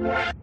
What?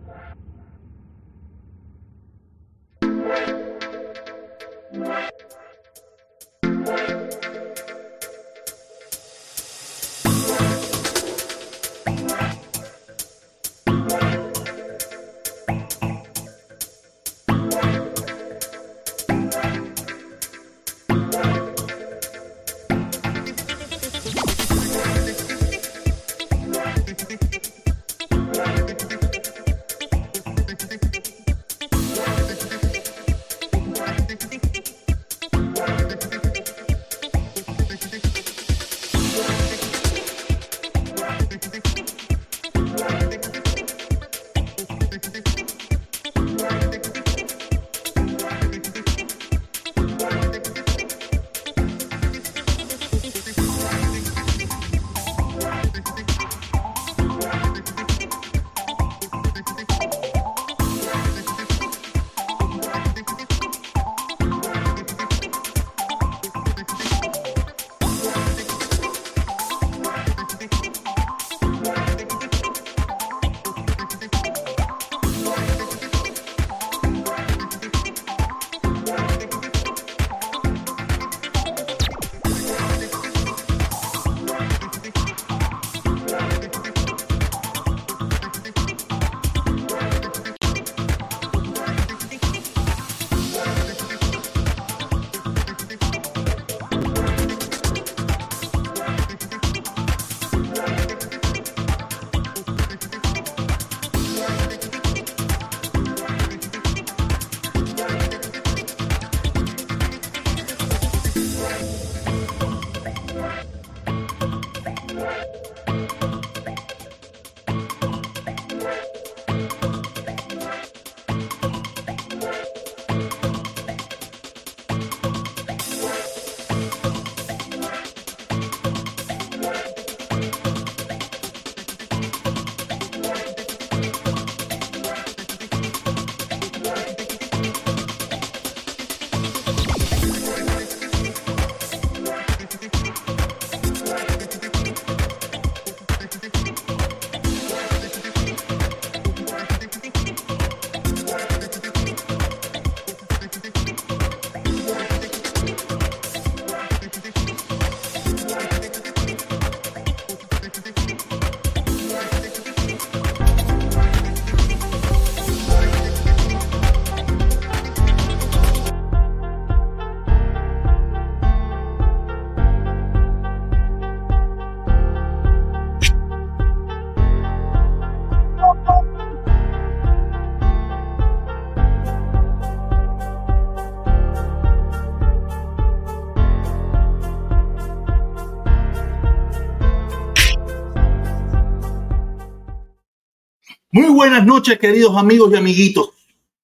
Buenas noches, queridos amigos y amiguitos.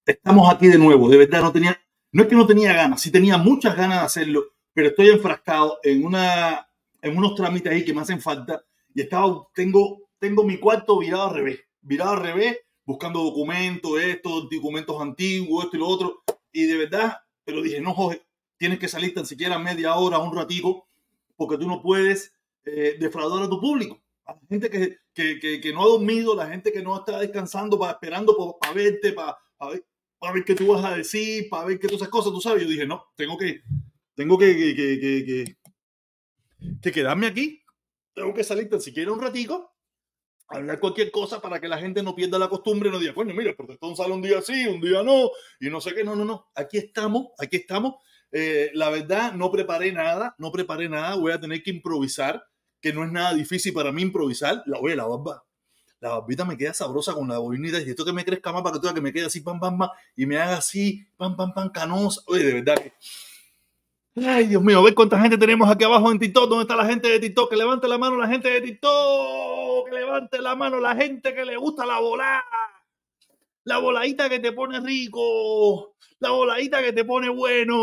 Estamos aquí de nuevo. De verdad, no tenía, no es que no tenía ganas, sí tenía muchas ganas de hacerlo, pero estoy enfrascado en una, en unos trámites ahí que me hacen falta y estaba, tengo, tengo mi cuarto virado al revés, virado al revés, buscando documentos, esto, documentos antiguos, esto y lo otro. Y de verdad, pero dije, no, Jorge, tienes que salir tan siquiera media hora, un ratico, porque tú no puedes eh, defraudar a tu público a la gente que, que, que, que, no ha dormido, la gente que no está descansando, para, esperando para verte, para, ver, para ver qué tú vas a decir, para ver qué todas esas cosas, tú sabes. Yo dije, no, tengo que, tengo que, que, que, quedarme aquí, tengo que salir tan siquiera un ratico, hablar cualquier cosa para que la gente no pierda la costumbre y no diga, coño, mira, porque esto sale un día sí, un día no, y no sé qué, no, no, no, aquí estamos, aquí estamos. Eh, la verdad, no preparé nada, no preparé nada, voy a tener que improvisar que no es nada difícil para mí improvisar, la oye, la barba, la barbita me queda sabrosa con la boinita y esto que me crezca más para que tú que me quede así, pam, pam, pam, y me haga así, pam, pam, pam, canosa. Oye, de verdad que... Ay, Dios mío, a ver cuánta gente tenemos aquí abajo en TikTok. ¿Dónde está la gente de TikTok? Que levante la mano la gente de TikTok. Que levante la mano la gente que le gusta la volada. La voladita que te pone rico la voladita que te pone bueno.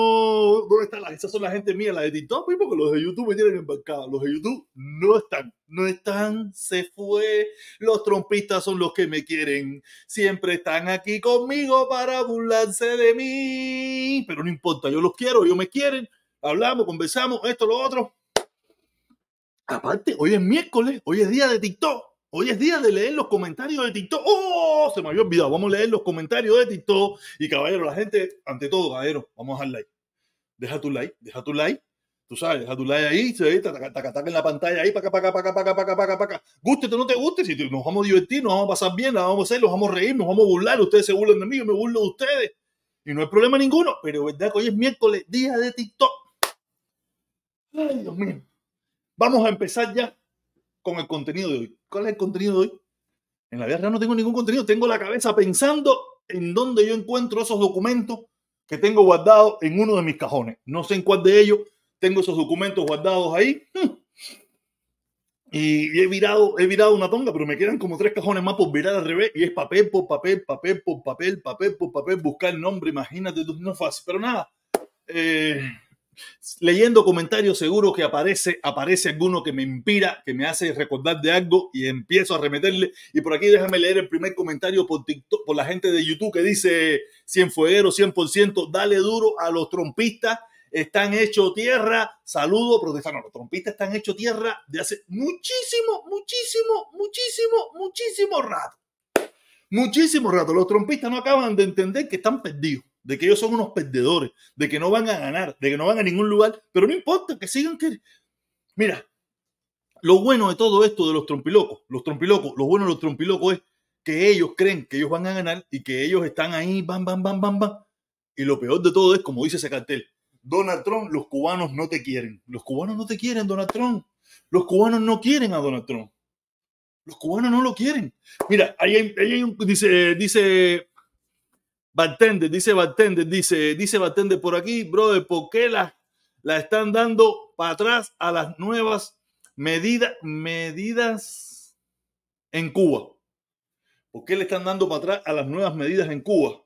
¿Dónde están las? Esas son la gente mía, la de TikTok, pues, porque los de YouTube me tienen embarcado. Los de YouTube no están, no están, se fue. Los trompistas son los que me quieren. Siempre están aquí conmigo para burlarse de mí. Pero no importa, yo los quiero, ellos me quieren. Hablamos, conversamos, esto, lo otro. Aparte, hoy es miércoles, hoy es día de TikTok. Hoy es día de leer los comentarios de TikTok. ¡Oh! Se me había olvidado. Vamos a leer los comentarios de TikTok. Y caballero, la gente, ante todo, caballero, vamos a dar like. Deja tu like, deja tu like. Tú sabes, deja tu like ahí, se taca, taca, en la pantalla ahí, para acá, para acá, para acá, para acá, para para. Guste o no te guste, si nos vamos a divertir, nos vamos a pasar bien, nos vamos a hacer, nos vamos a reír, nos vamos a burlar. Ustedes se burlan de mí, yo me burlo de ustedes. Y no hay problema ninguno, pero verdad que hoy es miércoles, día de TikTok. Ay, Dios mío. Vamos a empezar ya con el contenido de hoy. ¿Cuál es el contenido de hoy? En la vida real no tengo ningún contenido. Tengo la cabeza pensando en dónde yo encuentro esos documentos que tengo guardados en uno de mis cajones. No sé en cuál de ellos tengo esos documentos guardados ahí. Hmm. Y he virado, he virado una tonga, pero me quedan como tres cajones más por virar al revés. Y es papel por papel, papel por papel, papel por papel, buscar el nombre. Imagínate, no es fácil. Pero nada, eh, leyendo comentarios seguro que aparece, aparece alguno que me inspira, que me hace recordar de algo y empiezo a remeterle. Y por aquí déjame leer el primer comentario por TikTok, por la gente de YouTube que dice 100 fuegueros, 100%, dale duro a los trompistas, están hechos tierra, saludo, protestando, los trompistas están hechos tierra de hace muchísimo, muchísimo, muchísimo, muchísimo rato. Muchísimo rato. Los trompistas no acaban de entender que están perdidos de que ellos son unos perdedores, de que no van a ganar, de que no van a ningún lugar, pero no importa, que sigan que... Mira, lo bueno de todo esto de los trompilocos, los trompilocos, lo bueno de los trompilocos es que ellos creen que ellos van a ganar y que ellos están ahí, bam, bam, bam, bam, bam. Y lo peor de todo es, como dice ese cartel, Donald Trump, los cubanos no te quieren. Los cubanos no te quieren, Donald Trump. Los cubanos no quieren a Donald Trump. Los cubanos no lo quieren. Mira, ahí hay, un, dice, dice Bartender, dice Bartender, dice, dice Bartender por aquí, brother, ¿por qué la, la están dando para atrás a las nuevas medidas, medidas en Cuba? ¿Por qué le están dando para atrás a las nuevas medidas en Cuba?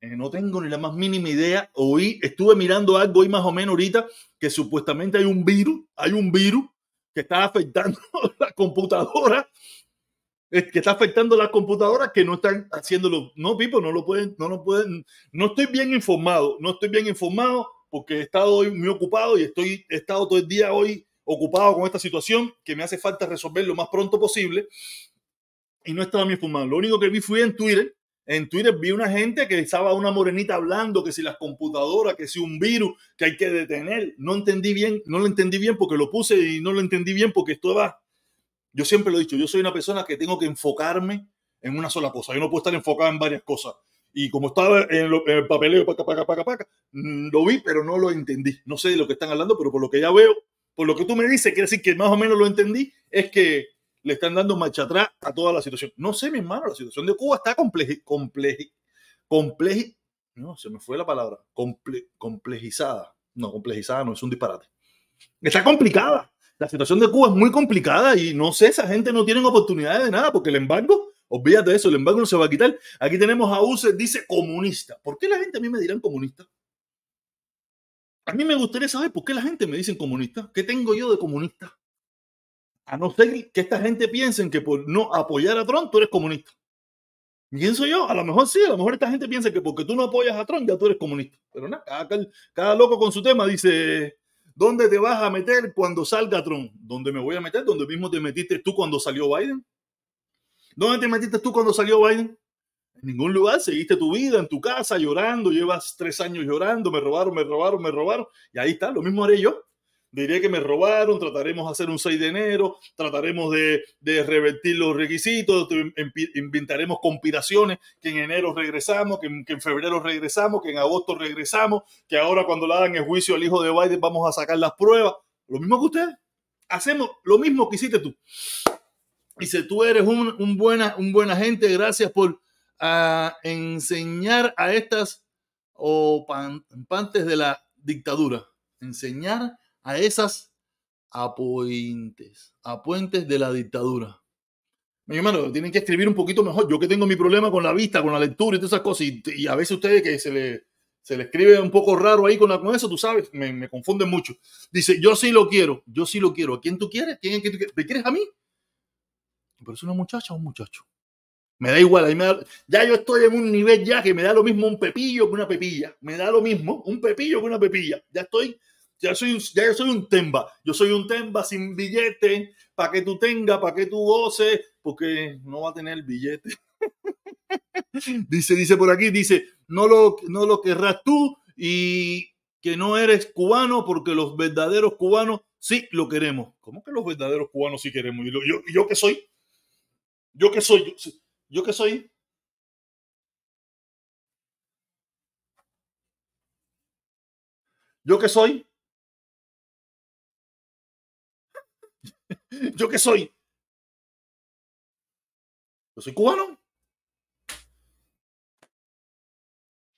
Eh, no tengo ni la más mínima idea. Hoy estuve mirando algo hoy más o menos ahorita que supuestamente hay un virus, hay un virus que está afectando la computadora que está afectando las computadoras que no están haciéndolo. No, Pipo, no lo pueden, no lo pueden. No estoy bien informado, no estoy bien informado porque he estado hoy muy ocupado y estoy, he estado todo el día hoy ocupado con esta situación que me hace falta resolver lo más pronto posible y no estaba bien informado. Lo único que vi fue en Twitter. En Twitter vi una gente que estaba una morenita hablando que si las computadoras, que si un virus que hay que detener. No entendí bien, no lo entendí bien porque lo puse y no lo entendí bien porque estaba yo siempre lo he dicho, yo soy una persona que tengo que enfocarme en una sola cosa. Yo no puedo estar enfocado en varias cosas. Y como estaba en, el papeleo, paca, paca, paca, paca, mm, lo vi, pero no lo entendí. No sé de lo que están hablando, pero por lo que ya veo, por lo que tú me dices, quiere decir que más o menos lo entendí, es que le están dando marcha atrás a toda la situación. No sé, mi hermano, la situación de Cuba está compleji, compleji, compleji, no, se me fue la palabra, complejizada. No, complejizada no, es un disparate. Está complicada la situación de Cuba es muy complicada y no sé, esa gente no tiene oportunidades de nada porque el embargo, olvídate de eso, el embargo no se va a quitar. Aquí tenemos a UCE, dice comunista. ¿Por qué la gente a mí me dirán comunista? A mí me gustaría saber por qué la gente me dice comunista. ¿Qué tengo yo de comunista? A no ser que esta gente piense que por no apoyar a Trump tú eres comunista. Pienso yo, a lo mejor sí, a lo mejor esta gente piensa que porque tú no apoyas a Trump ya tú eres comunista. Pero nada, cada loco con su tema dice, ¿Dónde te vas a meter cuando salga Trump? ¿Dónde me voy a meter? ¿Dónde mismo te metiste tú cuando salió Biden? ¿Dónde te metiste tú cuando salió Biden? En ningún lugar, seguiste tu vida en tu casa llorando, llevas tres años llorando, me robaron, me robaron, me robaron, y ahí está, lo mismo haré yo diré que me robaron, trataremos de hacer un 6 de enero, trataremos de, revertir los requisitos, inventaremos conspiraciones, que en enero regresamos, que en, febrero regresamos, que en agosto regresamos, que ahora cuando le hagan el juicio al hijo de Biden vamos a sacar las pruebas. Lo mismo que ustedes. Hacemos lo mismo que hiciste tú. Si tú eres un, buena, un buena gente, gracias por ah, enseñar a estas o pantes de la dictadura. Enseñar a esas apuentes, apuentes de la dictadura. Mi hermano, tienen que escribir un poquito mejor. Yo que tengo mi problema con la vista, con la lectura y todas esas cosas, y, a veces ustedes que se le, se le escribe un poco raro ahí con, eso, tú sabes, me, me, confunden mucho. Dice, yo sí lo quiero, yo sí lo quiero. ¿A quién tú quieres? ¿Quién, quién, ¿Te quieres a mí? Pero es una muchacha o un muchacho. Me da igual, ya yo estoy en un nivel ya que me da lo mismo un pepillo que una pepilla. Me da lo mismo un pepillo que una pepilla. Ya estoy Ya soy ya soy un temba. Yo soy un temba sin billete para que tú tengas, para que tú goces, porque no va a tener billete. dice, dice por aquí, dice, no lo, no lo querrás tú y que no eres cubano porque los verdaderos cubanos sí lo queremos. ¿Cómo que los verdaderos cubanos sí queremos? ¿Y yo, yo qué soy? ¿Yo qué soy? ¿Yo, yo qué soy? ¿Yo qué soy? ¿Yo qué soy? Yo soy cubano.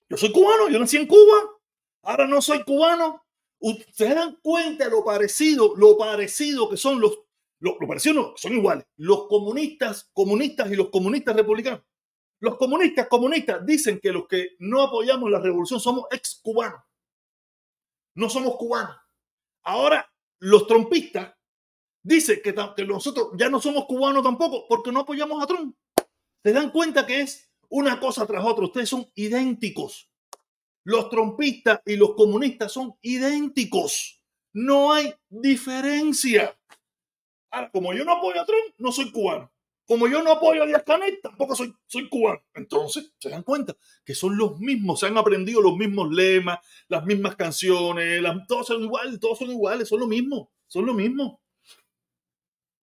Yo soy cubano, yo nací en Cuba. Ahora no soy cubano. Ustedes dan cuenta de lo parecido, lo parecido que son los, lo, parecido no, son iguales. Los comunistas, comunistas y los comunistas republicanos. Los comunistas, comunistas dicen que los que no apoyamos la revolución somos ex cubanos. No somos cubanos. Ahora, los trompistas dicen que, nosotros ya no somos cubanos tampoco porque no apoyamos a Trump. Se dan cuenta que es una cosa tras otra. Ustedes son idénticos. Los trompistas y los comunistas son idénticos. No hay diferencia. Ahora, como yo no apoyo a Trump, no soy cubano. Como yo no apoyo a Díaz Canel, tampoco soy, soy cubano. Entonces, se dan cuenta que son los mismos, se han aprendido los mismos lemas, las mismas canciones, todos son iguales, todos son iguales, son lo mismo, son lo mismo.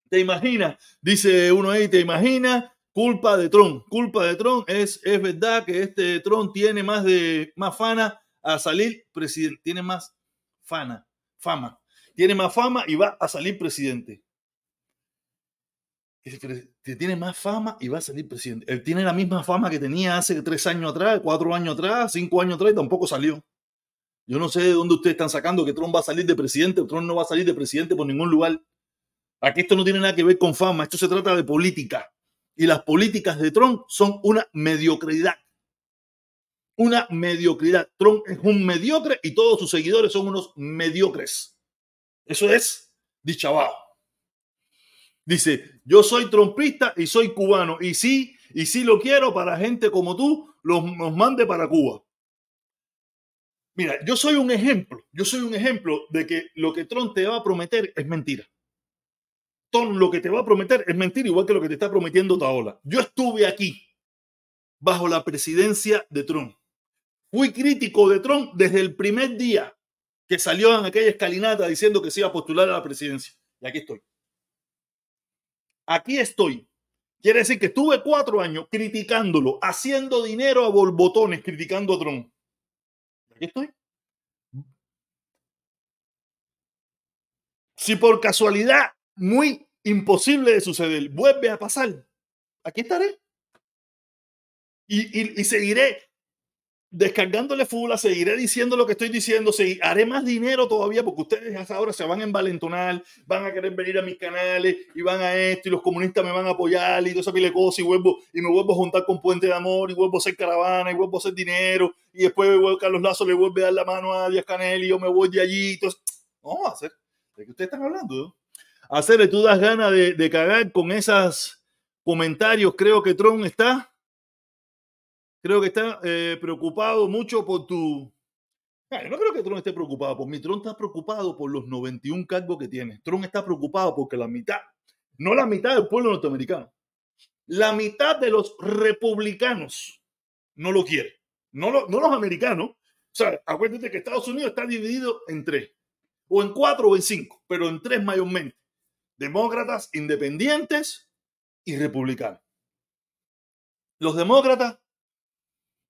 ¿Te imaginas? Dice uno ahí, ¿te imaginas Culpa de Tron, culpa de Tron. Es, es verdad que este Tron tiene más de más fana a salir presidente, tiene más fana, fama, tiene más fama y va a salir presidente. Tiene más fama y va a salir presidente. Él tiene la misma fama que tenía hace tres años atrás, cuatro años atrás, cinco años atrás y tampoco salió. Yo no sé de dónde ustedes están sacando que Trump va a salir de presidente. Trump no va a salir de presidente por ningún lugar. Aquí esto no tiene nada que ver con fama, esto se trata de política y las políticas de Trump son una mediocridad. Una mediocridad. Trump es un mediocre y todos sus seguidores son unos mediocres. Eso es dichabao. Dice, yo soy trompista y soy cubano. Y sí, y sí lo quiero para gente como tú, los, los mande para Cuba. Mira, yo soy un ejemplo, yo soy un ejemplo de que lo que Trump te va a prometer es mentira lo que te va a prometer es mentir, igual que lo que te está prometiendo Taola. Yo estuve aquí bajo la presidencia de Trump. Fui crítico de Trump desde el primer día que salió en aquella escalinata diciendo que se iba a postular a la presidencia. Y aquí estoy. Aquí estoy. Quiere decir que estuve cuatro años criticándolo, haciendo dinero a borbotones, criticando a Trump. Aquí estoy. Si por casualidad, muy imposible de suceder, vuelve a pasar, aquí estaré. Y, seguiré descargándole fula, seguiré diciendo lo que estoy diciendo, haré más dinero todavía porque ustedes ahora se van a envalentonar, van a querer venir a mis canales y van a esto y los comunistas me van a apoyar y todo esa pile y vuelvo y me vuelvo a juntar con Puente de Amor y vuelvo a hacer caravana y vuelvo a hacer dinero y después Carlos Lazo le vuelve a dar la mano a Díaz Canel y yo me voy de allí. Entonces, vamos a hacer. ¿De qué ustedes están hablando? Hacerle, tú das ganas de, cagar con esos comentarios. Creo que Trump está, creo que está eh, preocupado mucho por tu... No creo que Trump esté preocupado por mí. Trump está preocupado por los 91 cargos que tiene. Trump está preocupado porque la mitad, no la mitad del pueblo norteamericano, la mitad de los republicanos no lo quiere. No, no los americanos. O sea, acuérdate que Estados Unidos está dividido en tres, o en cuatro o en cinco, pero en tres mayormente demócratas, independientes y republicanos. Los demócratas,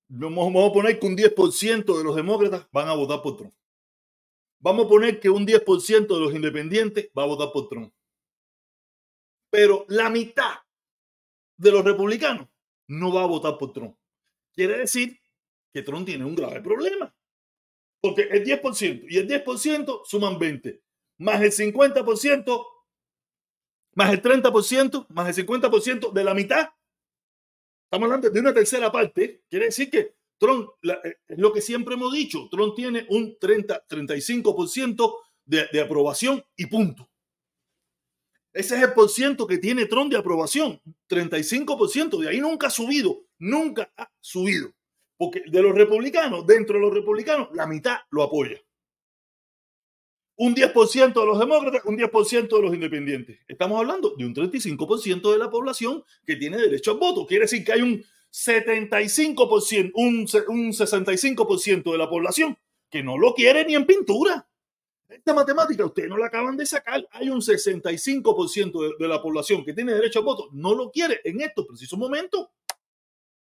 vamos a poner que un 10% de los demócratas van a votar por Trump. Vamos a poner que un 10% de los independientes va a votar por Trump. Pero la mitad de los republicanos no va a votar por Trump. Quiere decir que Trump tiene un grave problema. Porque el 10% y el 10% suman 20, más el 50% más el 30%, más el 50% de la mitad. Estamos hablando de una tercera parte. Quiere decir que Trump, eh, es lo que siempre hemos dicho, Trump tiene un 30-35% de, de aprobación y punto. Ese es el por ciento que tiene Trump de aprobación, 35%. De ahí nunca ha subido, nunca ha subido. Porque de los republicanos, dentro de los republicanos, la mitad lo apoya. Un 10% de los demócratas, un 10% de los independientes. Estamos hablando de un 35% de la población que tiene derecho al voto. Quiere decir que hay un 75%, un, un 65% de la población que no lo quiere ni en pintura. Esta matemática ustedes no la acaban de sacar. Hay un 65% de, de, la población que tiene derecho al voto, no lo quiere en estos precisos momentos.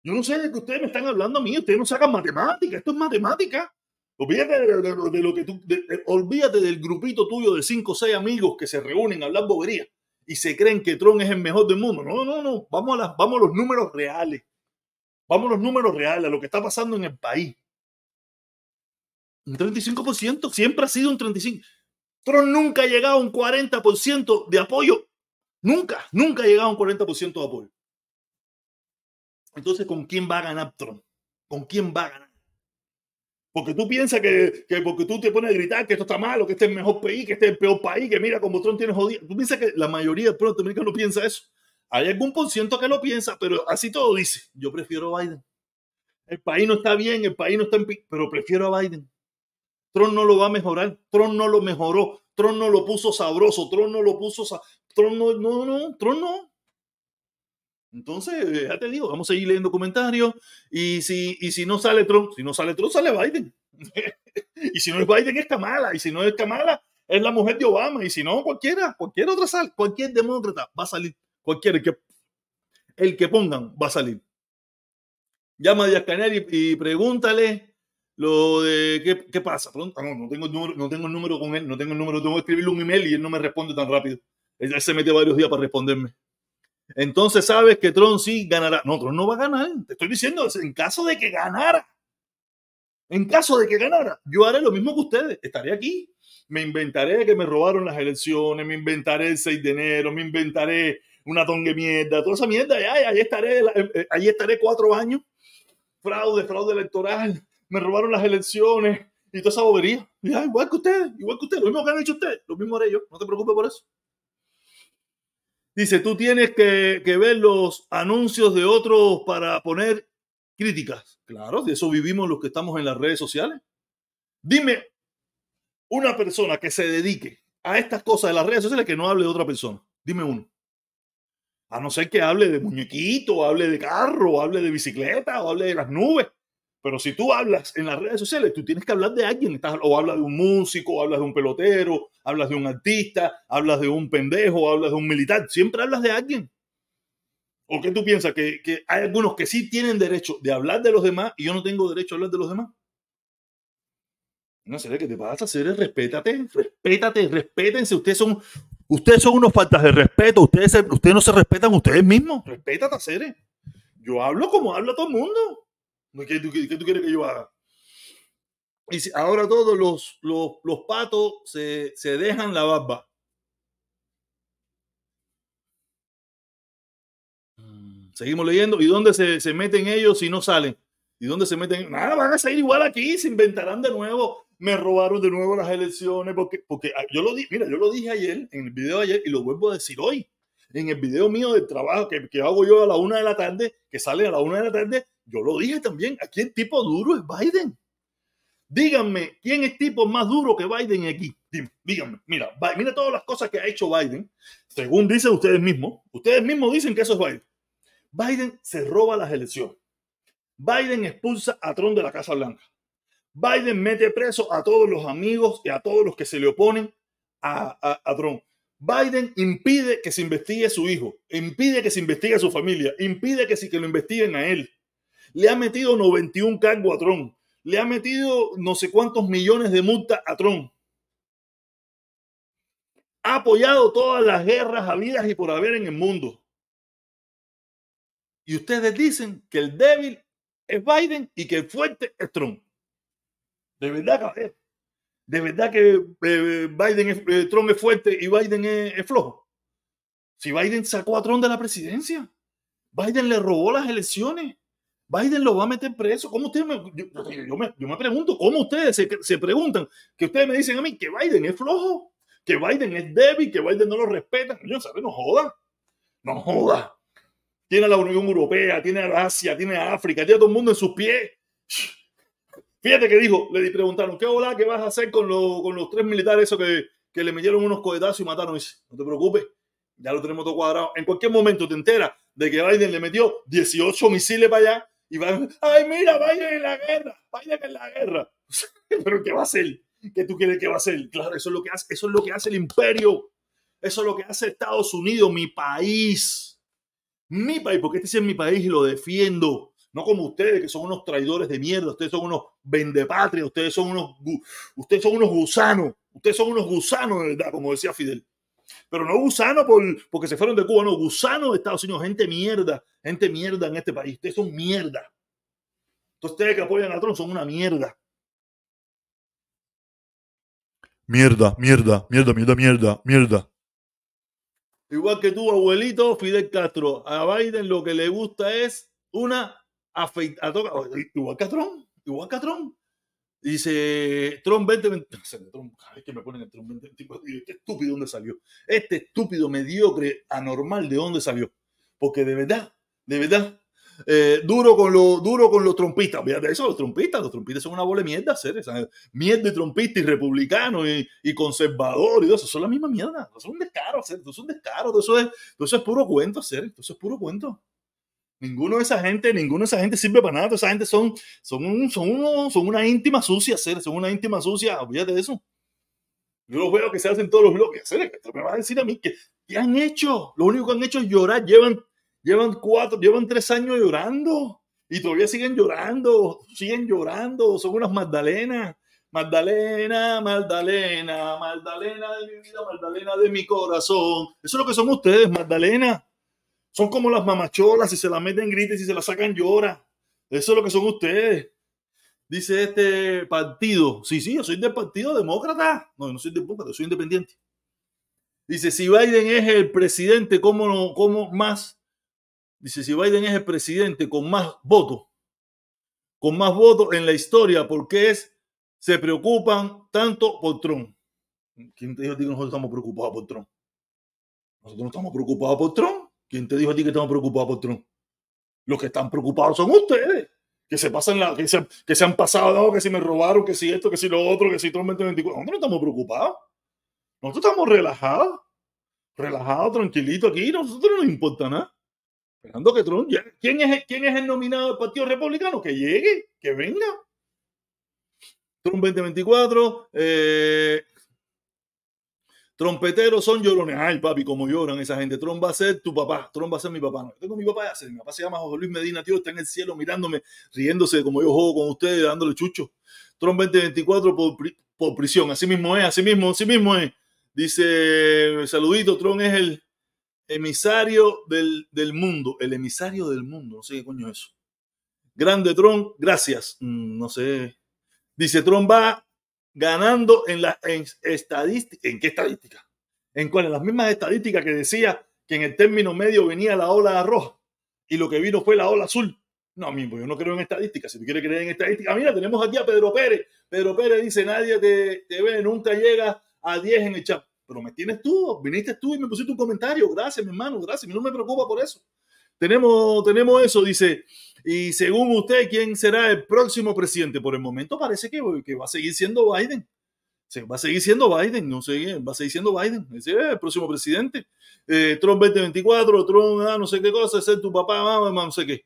Yo no sé de qué ustedes me están hablando a mí, ustedes no sacan matemática, esto es matemática. Olvídate de, lo que tú, olvídate del grupito tuyo de cinco o seis amigos que se reúnen a hablar bobería y se creen que Tron es el mejor del mundo. No, no, no. Vamos a, las, vamos a los números reales. Vamos a los números reales, a lo que está pasando en el país. Un 35%, siempre ha sido un 35%. Trump nunca ha llegado a un 40% de apoyo. Nunca, nunca ha llegado a un 40% de apoyo. Entonces, ¿con quién va a ganar Trump? ¿Con quién va a ganar? Porque tú piensas que, que, porque tú te pones a gritar que esto está malo, que este es el mejor país, que este es el peor país, que mira cómo Trump tiene jodido. Tú piensas que la mayoría del pueblo americano piensa eso. Hay algún por ciento que lo piensa, pero así todo dice. Yo prefiero a Biden. El país no está bien, el país no está en pero prefiero a Biden. Trump no lo va a mejorar. Trump no lo mejoró. Trump no lo puso sabroso. Trump no lo puso. Trump no, no, no, Trump no. Entonces, ya te digo, vamos a seguir leyendo comentarios. Y si, y si no sale Trump, si no sale Trump, sale Biden. y si no es Biden, es Kamala. Y si no es Kamala, es la mujer de Obama. Y si no, cualquiera, cualquier otra sal, cualquier demócrata va a salir. Cualquiera, el que, el que pongan va a salir. Llama a Díaz Canel y, pregúntale lo de qué, pasa. No, no, tengo el número, no tengo el número con él, no tengo el número, tengo que escribirle un email y él no me responde tan rápido. Él se mete varios días para responderme. Entonces sabes que Trump sí ganará. No, Trump no va a ganar. Te estoy diciendo, en caso de que ganara, en caso de que ganara, yo haré lo mismo que ustedes. Estaré aquí. Me inventaré que me robaron las elecciones, me inventaré el 6 de enero, me inventaré una tongue mierda, toda esa mierda. Ay, ahí estaré, ahí estaré cuatro años. Fraude, fraude electoral. Me robaron las elecciones y toda esa bobería. Ya, igual que ustedes, igual que ustedes. Lo mismo que han hecho ustedes, lo mismo haré yo. No te preocupes por eso. Dice, tú tienes que, que, ver los anuncios de otros para poner críticas. Claro, de eso vivimos los que estamos en las redes sociales. Dime una persona que se dedique a estas cosas de las redes sociales que no hable de otra persona. Dime uno. A no ser que hable de muñequito, hable de carro, hable de bicicleta, o hable de las nubes. Pero si tú hablas en las redes sociales, tú tienes que hablar de alguien. O hablas de un músico, o hablas de un pelotero, hablas de un artista, hablas de un pendejo, hablas de un militar. Siempre hablas de alguien. ¿O qué tú piensas? ¿Que, que hay algunos que sí tienen derecho de hablar de los demás y yo no tengo derecho a hablar de los demás. No sé qué te pasa, hacer respétate, respétate, respétense. Ustedes son, ustedes son unos faltas de respeto. Ustedes, ustedes no se respetan ustedes mismos. Respétate, hacer. Yo hablo como habla todo el mundo. ¿Qué tú, qué tú, quieres que yo haga? Y ahora todos los, los, los patos se, se, dejan la barba. Seguimos leyendo. ¿Y dónde se, se, meten ellos si no salen? ¿Y dónde se meten? Nada, van a salir igual aquí, se inventarán de nuevo. Me robaron de nuevo las elecciones porque, porque ah, yo lo dije, mira, yo lo dije ayer, en el video de ayer, y lo vuelvo a decir hoy. En el video mío del trabajo que, que hago yo a la una de la tarde, que sale a la una de la tarde, yo lo dije también, aquí el tipo duro es Biden. Díganme, ¿quién es tipo más duro que Biden aquí? Díganme, mira, mira todas las cosas que ha hecho Biden, según dicen ustedes mismos. Ustedes mismos dicen que eso es Biden. Biden se roba las elecciones. Biden expulsa a Trump de la Casa Blanca. Biden mete preso a todos los amigos y a todos los que se le oponen a, a, a Trump. Biden impide que se investigue a su hijo, impide que se investigue a su familia, impide que, que lo investiguen a él le ha metido 91 cargos a Trump, le ha metido no sé cuántos millones de multa a Trump. Ha apoyado todas las guerras habidas y por haber en el mundo. Y ustedes dicen que el débil es Biden y que el fuerte es Trump. De verdad, de verdad que eh, Biden es, eh, Trump es fuerte y Biden es flojo. Si Biden sacó a Trump de la presidencia, Biden le robó las elecciones. Biden lo va a meter preso. ¿Cómo ustedes me, yo, me, yo me pregunto, ¿cómo ustedes se, se, preguntan que ustedes me dicen a mí que Biden es flojo, que Biden es débil, que Biden no lo respeta? Yo sabe, no joda, no joda. Tiene a la Unión Europea, tiene a Asia, tiene a África, tiene a todo el mundo en sus pies. Fíjate que dijo, le preguntaron, ¿qué hola qué vas a hacer con, con los tres militares eso que, que le metieron unos cohetazos y mataron? no te preocupes, ya lo tenemos todo cuadrado. En cualquier momento te enteras de que Biden le metió 18 misiles para allá y van, ay, mira, Biden en la guerra, Biden en la guerra. Pero ¿qué va a hacer? ¿Qué tú quieres que va a hacer? Claro, eso es lo que hace, eso es lo que hace el imperio. Eso es lo que hace Estados Unidos, mi país. Mi país, porque este es mi país y lo defiendo. No como ustedes, que son unos traidores de mierda, ustedes son unos vendepatrias, ustedes son unos, ustedes son unos gusanos, ustedes son unos gusanos de verdad, como decía Fidel. Pero no gusanos por, porque se fueron de Cuba, no, gusanos de Estados Unidos, gente mierda, gente mierda en este país. Ustedes son mierda. Entonces ustedes que apoyan a Trump son una mierda. Mierda, mierda, mierda, mierda, mierda, mierda. Igual que tu abuelito, Fidel Castro. A Biden lo que le gusta es una afeitada. Igual que a Trump, igual que a Trump. Dice Trump 2020. Es que me ponen el Trump 2024. Este estúpido, ¿dónde salió? Este estúpido, mediocre, anormal, ¿de dónde salió? Porque de verdad, de verdad, eh, duro con los duro con los trompistas. Fíjate eso, los trompistas, los trompistas son una bola de mierda, seres. Mierda y trompista y republicano y, y, conservador y eso, son la misma mierda. Es un descaro, hacer, un descaro, eso es, eso es puro cuento, hacer, eso es puro cuento. Ninguno de esa gente, ninguno de esa gente sirve para nada. esa gente son, son, son, son una íntima sucia, hacer, son una íntima sucia. Olvídate de eso. Yo los veo que se hacen todos los bloques. Me vas a decir a mí que ¿qué han hecho? Lo único que han hecho es llorar. Llevan Llevan cuatro, llevan tres años llorando y todavía siguen llorando, siguen llorando, son unas Magdalenas. Magdalena, Magdalena, Magdalena de mi vida, Magdalena de mi corazón. Eso es lo que son ustedes, Magdalena. Son como las mamacholas, si se la meten grites, si se la sacan llora. Eso es lo que son ustedes. Dice este partido. Sí, sí, yo soy del Partido Demócrata. No, yo no soy demócrata, soy independiente. Dice, si Biden es el presidente, ¿cómo, no, cómo más Dice, si Biden es el presidente con más votos, con más votos en la historia, ¿por qué es, se preocupan tanto por Trump? ¿Quién te dijo que nosotros estamos preocupados por Trump? Nosotros no estamos preocupados por Trump. ¿Quién te dijo a ti que estamos preocupados por Trump? Los que están preocupados son ustedes, que se pasan la, que se, que se han pasado, que si me robaron, que si esto, que si lo otro, que si Trump 2024. Nosotros no estamos preocupados. Nosotros estamos relajados, relajados, tranquilitos aquí. Nosotros no nos importa nada. Esperando que Trump, ¿quién es, ¿quién es el nominado del Partido Republicano? Que llegue, que venga. Trump 2024, eh, trompeteros son llorones. Ay, papi, como lloran esa gente. Trump va a ser tu papá. Trump va a ser mi papá. No, yo tengo mi papá ya. Mi papá se llama José Luis Medina, tío. Está en el cielo mirándome, riéndose como yo juego con ustedes, dándole chucho. Trump 2024 por, por prisión. Así mismo es, así mismo, así mismo es. Dice, saludito, Trump es el emisario del, del, mundo, el emisario del mundo, no sé qué coño es eso. Grande Tron, gracias. Mm, no sé. Dice Tron va ganando en la estadística. ¿En qué estadística? En cuál? En las mismas estadísticas que decía que en el término medio venía la ola roja y lo que vino fue la ola azul. No, mismo, yo no creo en estadística. Si tú quieres creer en estadística, mira, tenemos aquí a Pedro Pérez. Pedro Pérez dice, nadie te, te ve, nunca llega a 10 en el chat pero me tienes tú, viniste tú y me pusiste un comentario. Gracias, mi hermano, gracias. No me preocupa por eso. Tenemos, tenemos eso, dice. Y según usted, ¿quién será el próximo presidente? Por el momento parece que, que va a seguir siendo Biden. Va a seguir siendo Biden, no sé, va a seguir siendo Biden. Ese es el próximo presidente. Eh, Trump 2024, Trump, ah, no sé qué cosa, ser tu papá, mamá, no sé qué.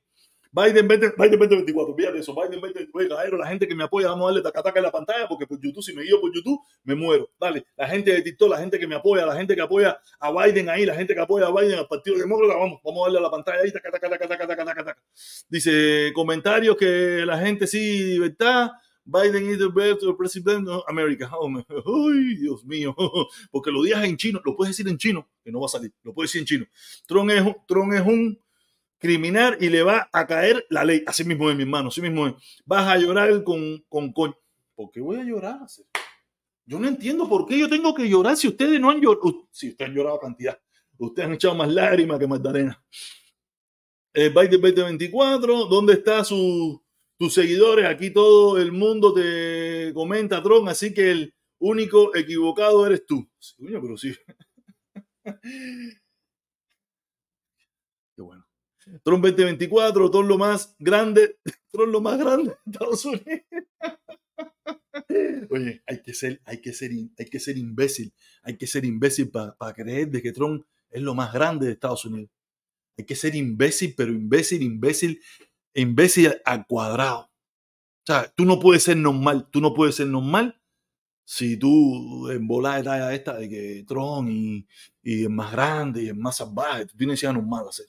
Biden 20, Biden 2024, fíjate eso, Biden 2024, la gente que me apoya, vamos a darle taca en la pantalla, porque por YouTube, si me guío por YouTube, me muero. Dale, la gente de TikTok, la gente que me apoya, la gente que apoya a Biden ahí, la gente que apoya a Biden al Partido Demócrata, vamos, vamos a darle a la pantalla ahí, taca, taca, taca, taca. Dice, comentarios que la gente sí, libertad, Biden is the best president of America. Oh, Uy, Dios mío. Porque lo digas en chino, lo puedes decir en chino, que no va a salir. Lo puedes decir en chino. Trump es, Trump es un criminal y le va a caer la ley. Así mismo es, mi hermano, así mismo es. Vas a llorar con, con coño. ¿Por qué voy a llorar? Yo no entiendo por qué yo tengo que llorar si ustedes no han llorado. Si ustedes han llorado cantidad. Ustedes han echado más lágrimas que Magdalena. Eh, Biden 2024, ¿dónde están sus seguidores? Aquí todo el mundo te comenta, Tron, así que el único equivocado eres tú. Sí, pero sí. Trump 2024, Trump lo más grande, Trump lo más grande de Estados Unidos. Oye, hay que ser, hay que ser, hay que ser imbécil, hay que ser imbécil para creer de que Trump es lo más grande de Estados Unidos. Hay que ser imbécil, pero imbécil, imbécil, imbécil al cuadrado. O sea, tú no puedes ser normal, tú no puedes ser normal si tú en bola de esta de que Trump y, y es más grande y es más salvaje, tú tienes que ser normal hacer.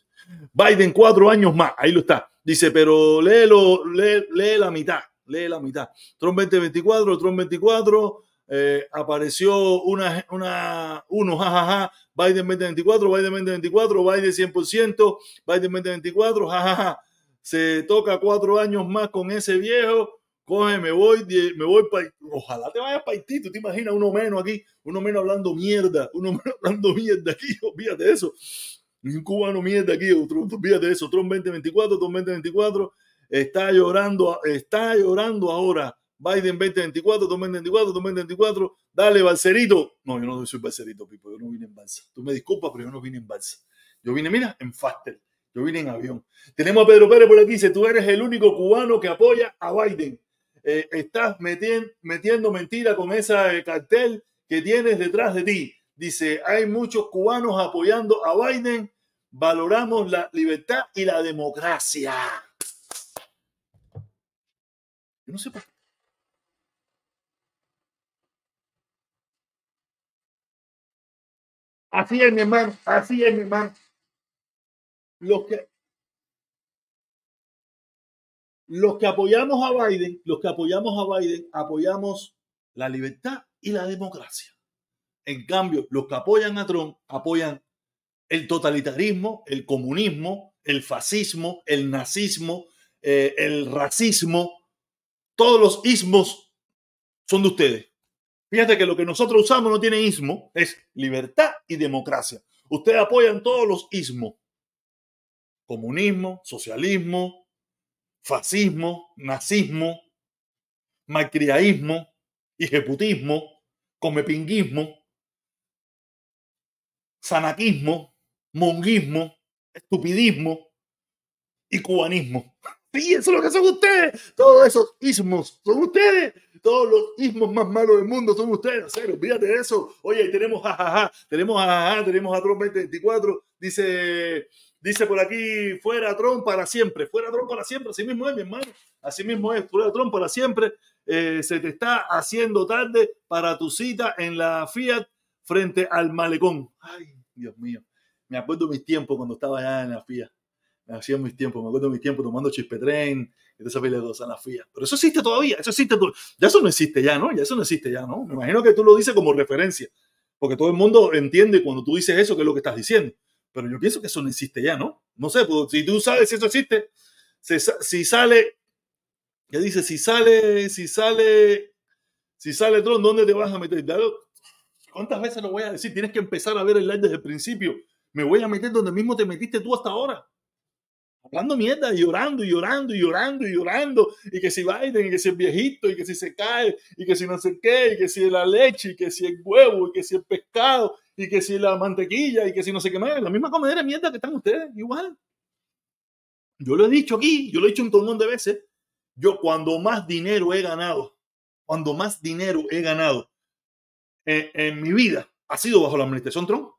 Biden cuatro años más, ahí lo está. Dice, pero léelo, lee, lee la mitad, lee la mitad. Trump 2024, Trump 24, eh, apareció una, una, uno, jajaja, Biden 2024, Biden 2024, Biden 100%, Biden 2024, jajaja. Se toca cuatro años más con ese viejo, coge, me voy, me voy para. Ojalá te vayas para Haití, tú te imaginas uno menos aquí, uno menos hablando mierda, uno menos hablando mierda aquí, olvídate eso un cubano mierda aquí, otro, de eso, Trump 2024, Trump 2024, está llorando, está llorando ahora. Biden 2024, Trump 2024, Trump 2024, dale, Balcerito. No, yo no soy Balcerito, Pipo, yo no vine en balsa. Tú me disculpas, pero yo no vine en balsa. Yo vine, mira, en Faster. Yo vine en avión. Tenemos a Pedro Pérez por aquí. Dice, tú eres el único cubano que apoya a Biden. Eh, estás metiendo, metiendo mentira con ese cartel que tienes detrás de ti. Dice, hay muchos cubanos apoyando a Biden, valoramos la libertad y la democracia. No sé por qué. Así es, mi hermano, así es, mi hermano. Los que, los que apoyamos a Biden, los que apoyamos a Biden, apoyamos la libertad y la democracia. En cambio, los que apoyan a Trump apoyan el totalitarismo, el comunismo, el fascismo, el nazismo, eh, el racismo, todos los ismos son de ustedes. Fíjate que lo que nosotros usamos no tiene ismo, es libertad y democracia. Ustedes apoyan todos los ismos. Comunismo, socialismo, fascismo, nazismo, macriaísmo, hijeputismo, comepinguismo, sanaquismo, monguismo, estupidismo y cubanismo. Sí, eso es lo que son ustedes. Todos esos ismos son ustedes. Todos los ismos más malos del mundo son ustedes. Cero, olvídate de eso. Oye, tenemos jajaja, tenemos jajaja, tenemos a Trump 2024. Dice, dice por aquí, fuera Trump para siempre. Fuera Trump para siempre. Así mismo es, mi hermano. Así mismo es. Fuera Trump para siempre. Eh, se te está haciendo tarde para tu cita en la Fiat frente al malecón. Ay, Dios mío. Me acuerdo de mis tiempos cuando estaba allá en la FIA. Me hacía mis tiempos, me acuerdo de mis tiempos tomando chispetren esa de cosas en la FIA. Pero eso existe todavía, eso existe. Ya eso no existe ya, ¿no? Ya eso no existe ya, ¿no? Me imagino que tú lo dices como referencia, porque todo el mundo entiende cuando tú dices eso, qué es lo que estás diciendo. Pero yo pienso que eso no existe ya, ¿no? No sé, pues, si tú sabes si eso existe, si, sale, ¿qué dice? Si sale, si sale, si sale Tron, ¿dónde te vas a meter? ¿Cuántas veces lo voy a decir? Tienes que empezar a ver el live desde el principio. Me voy a meter donde mismo te metiste tú hasta ahora. Hablando mierda, y llorando, y llorando, y llorando, y llorando. Y que si Biden, y que si el viejito, y que si se cae, y que si no sé qué, y que si la leche, y que si el huevo, y que si el pescado, y que si la mantequilla, y que si no sé qué más. La misma comedera de mierda que están ustedes, igual. Yo lo he dicho aquí, yo lo he dicho un montón de veces. Yo cuando más dinero he ganado, cuando más dinero he ganado en, mi vida ha sido bajo la administración Trump.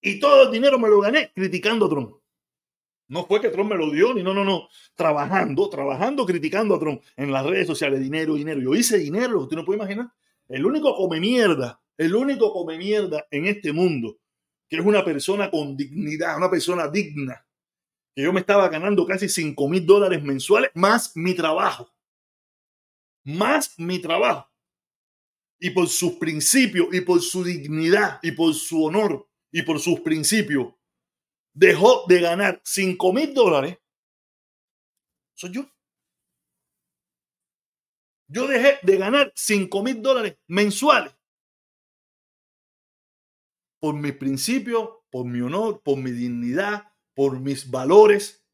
Y todo el dinero me lo gané criticando a Trump. No fue que Trump me lo dio, ni no, no, no. Trabajando, trabajando, criticando a Trump en las redes sociales, dinero, dinero. Yo hice dinero, usted no puede imaginar. El único come mierda, el único come mierda en este mundo, que es una persona con dignidad, una persona digna, que yo me estaba ganando casi 5 mil dólares mensuales, más mi trabajo. Más mi trabajo y por sus principios y por su dignidad y por su honor y por sus principios dejó de ganar 5 mil dólares, soy yo. Yo dejé de ganar 5 mil dólares mensuales por mis principios, por mi honor, por mi dignidad, por mis valores.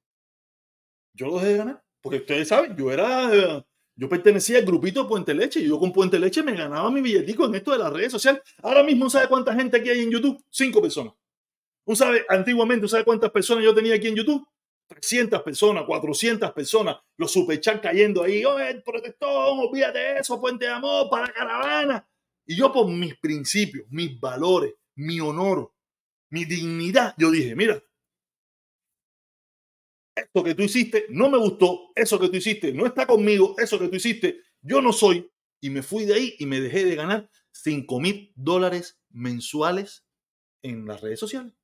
Yo lo dejé de ganar. Porque ustedes saben, yo era yo pertenecía al grupito Puente Leche y yo con Puente Leche me ganaba mi billetico en esto de las redes sociales. Ahora mismo, ¿sabe cuánta gente aquí hay en YouTube? Cinco personas. ¿Un sabe, antiguamente, ¿sabe cuántas personas yo tenía aquí en YouTube? 300 personas, 400 personas, los superchat cayendo ahí, oye, protestón, olvídate de eso, puente de amor, para caravana. Y yo por mis principios, mis valores, mi honor, mi dignidad, yo dije, mira, esto que tú hiciste no me gustó, eso que tú hiciste no está conmigo, eso que tú hiciste yo no soy. Y me fui de ahí y me dejé de ganar 5 mil dólares mensuales en las redes sociales.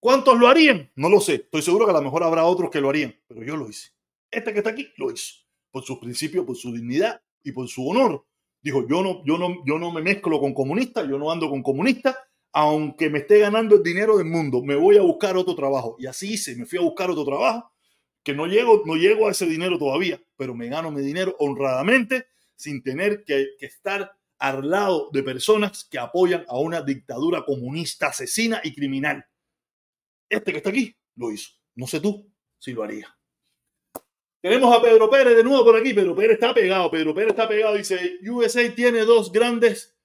¿Cuántos lo harían? No lo sé. Estoy seguro que a lo mejor habrá otros que lo harían, pero yo lo hice. Este que está aquí lo hizo. Por sus principios, por su dignidad y por su honor. Dijo, yo no, yo no, yo no me mezclo con comunistas, yo no ando con comunistas, aunque me esté ganando el dinero del mundo, me voy a buscar otro trabajo. Y así hice, me fui a buscar otro trabajo, que no llego, no llego a ese dinero todavía, pero me gano mi dinero honradamente sin tener que, que estar al lado de personas que apoyan a una dictadura comunista, asesina y criminal. Este que está aquí lo hizo. No sé tú si lo haría. Tenemos a Pedro Pérez de nuevo por aquí. Pedro Pérez está pegado. Pedro Pérez está pegado. Dice, USA tiene dos grandes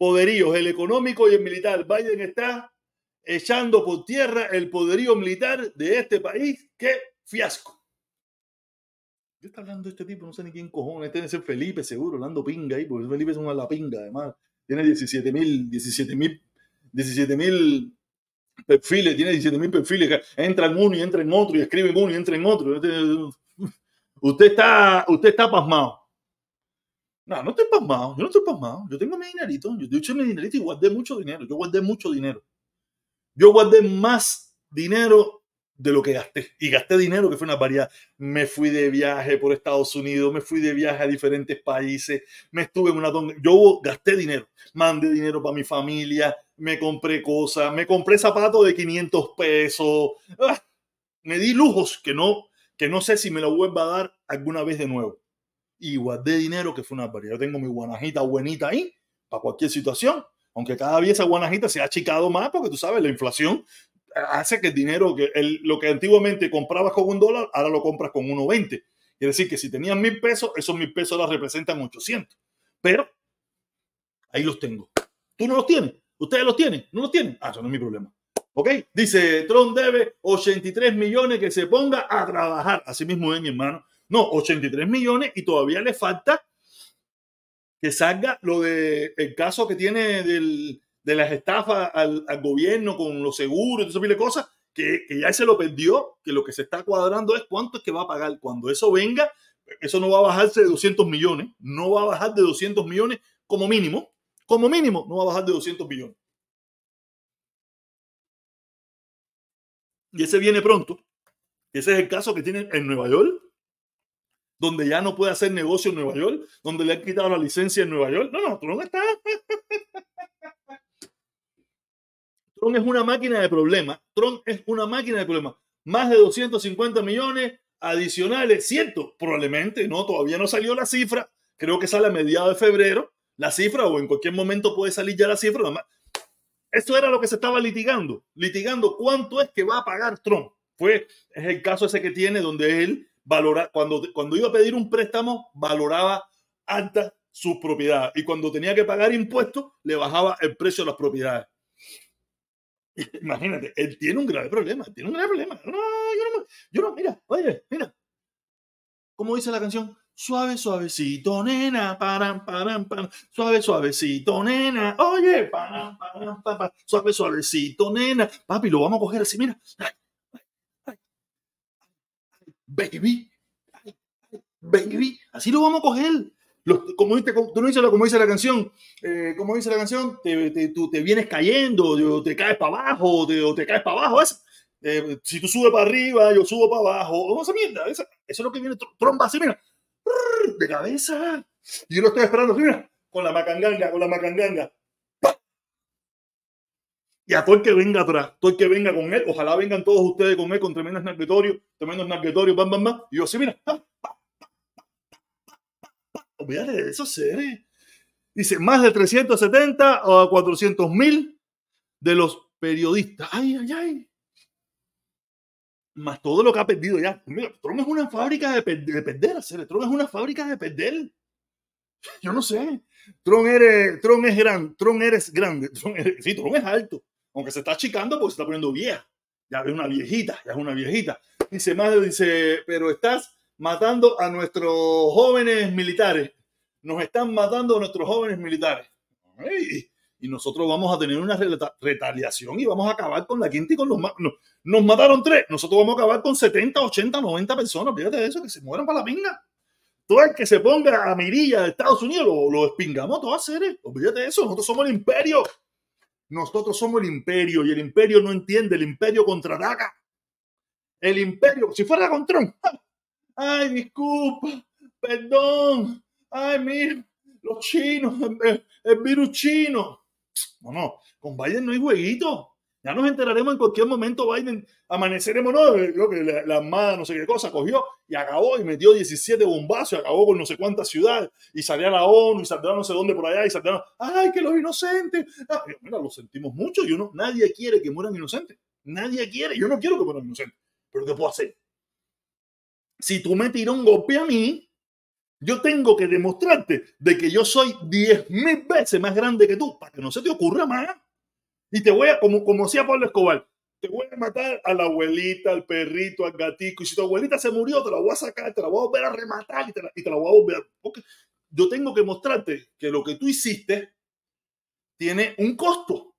poderíos, el económico y el militar. Biden está echando por tierra el poderío militar de este país. ¡Qué fiasco! Yo está hablando de este tipo, no sé ni quién cojones. Este debe ser Felipe, seguro, hablando pinga ahí, porque Felipe es una la pinga, además. Tiene 17 mil, 17 mil, 17 mil perfiles, tiene 17 mil perfiles. Entra en uno y entra en otro, y escribe en uno y entra en otro. Usted está, usted está pasmado. No, no estoy pasmado. Yo no estoy pasmado. Yo tengo mi dinerito. Yo he mi dinerito y guardé mucho dinero. Yo guardé mucho dinero. Yo guardé más dinero de lo que gasté. Y gasté dinero que fue una variedad. Me fui de viaje por Estados Unidos, me fui de viaje a diferentes países, me estuve en una... Yo gasté dinero, mandé dinero para mi familia, me compré cosas, me compré zapatos de 500 pesos. ¡Ah! Me di lujos que no, que no sé si me lo vuelva a dar alguna vez de nuevo. Y guardé dinero que fue una variedad. Yo tengo mi guanajita buenita ahí para cualquier situación. Aunque cada vez esa guanajita se ha achicado más porque tú sabes, la inflación hace que el dinero, que lo que antiguamente comprabas con un dólar, ahora lo compras con 1.20. Quiere decir que si tenías mil pesos, esos mil pesos ahora representan 800. Pero ahí los tengo. ¿Tú no los tienes? ¿Ustedes los tienen? ¿No los tienen? Ah, eso no es mi problema. ¿Ok? Dice, Trump debe 83 millones que se ponga a trabajar. Así mismo es, mi hermano. No, 83 millones y todavía le falta que salga lo de caso que tiene del, de las estafas al, gobierno con los seguros y ese de cosas, que, que, ya se lo perdió, que lo que se está cuadrando es cuánto es que va a pagar. Cuando eso venga, eso no va a bajarse de 200 millones, no va a bajar de 200 millones como mínimo, como mínimo, no va a bajar de 200 millones. Y ese viene pronto. Ese es el caso que tiene en Nueva York, donde ya no puede hacer negocio en Nueva York, donde le han quitado la licencia en Nueva York. No, no, Trump está. Tron es una máquina de problemas. Tron es una máquina de problemas. Más de 250 millones adicionales, cierto, probablemente, no, todavía no salió la cifra. Creo que sale a mediados de febrero la cifra o en cualquier momento puede salir ya la cifra. Eso era lo que se estaba litigando, litigando cuánto es que va a pagar Trump. Fue, es el caso ese que tiene donde él cuando, cuando iba a pedir un préstamo, valoraba alta sus propiedades y cuando tenía que pagar impuestos, le bajaba el precio de las propiedades. Imagínate, él tiene un grave problema, tiene un grave problema. No, yo no, yo no, mira, oye, mira. ¿Cómo dice la canción? Suave, suavecito, nena, param, param, param. Suave, suavecito, nena. Oye, param, param, param, suave, suavecito, nena. Papi, lo vamos a coger así, mira. Baby, baby, así lo vamos a coger como, dice, tú no dices, como dice la canción, eh, como dice la canción, te, tú te vienes cayendo, te caes para abajo, o te, caes para abajo. Eh, si tú subes para arriba, yo subo para abajo. esa mierda, eso es lo que viene tromba así, mira, de cabeza. Yo lo estoy esperando, mira, con la macanganga, con la macanganga. Y a todo el que venga atrás, todo el que venga con él, ojalá vengan todos ustedes con él con tremendos narguetorios, tremendos narguetorios, bam, bam, bam. Y yo así, mira, Olvídate de eso, serie. Dice, más de 370 o 400 mil de los periodistas. Ay, ay, ay. Más todo lo que ha perdido ya. Mira, Trump es una fábrica de, perder, hacer. Trump es una fábrica de perder. Yo no sé. Tron, eres, Tron es grande. Tron eres grande. Sí, Tron es alto. Aunque se está achicando porque se está poniendo vieja. Ya es una viejita, ya es una viejita. Dice, madre, dice, pero estás matando a nuestros jóvenes militares. Nos están matando a nuestros jóvenes militares. y nosotros vamos a tener una retaliación y vamos a acabar con la quinta y con los más. Nos mataron tres, nosotros vamos a acabar con 70, 80, 90 personas. Fíjate eso, que se mueran para la pinga. Todo el que se ponga a mirilla de Estados Unidos lo, lo espingamos todas seres. Olvídate de eso, nosotros somos el imperio. Nosotros somos el imperio y el imperio no entiende, el imperio contraataca. El imperio, si fuera con Trump, ay, disculpa, perdón, ay, mira, los chinos, el, virus chino. No, no, con Biden no hay jueguito. Ya nos enteraremos en cualquier momento, Biden, amaneceremos, no, creo que la, la armada, no sé qué cosa, cogió y acabó y metió 17 bombazos y acabó con no sé cuántas ciudades y salía la ONU y saldrá no sé dónde por allá y saldrá, ay, que los inocentes. Ah, mira, lo sentimos mucho y uno, nadie quiere que mueran inocentes. Nadie quiere, yo no quiero que mueran inocentes. Pero ¿qué puedo hacer? Si tú me tiras un golpe a mí, yo tengo que demostrarte de que yo soy 10 mil veces más grande que tú, para que no se te ocurra más. Y te voy a, como, como decía Pablo Escobar, te voy a matar a la abuelita, al perrito, al gatito. Y si tu abuelita se murió, te la voy a sacar, te la voy a volver a rematar y te la, y te la voy a volver a... Porque yo tengo que mostrarte que lo que tú hiciste tiene un costo.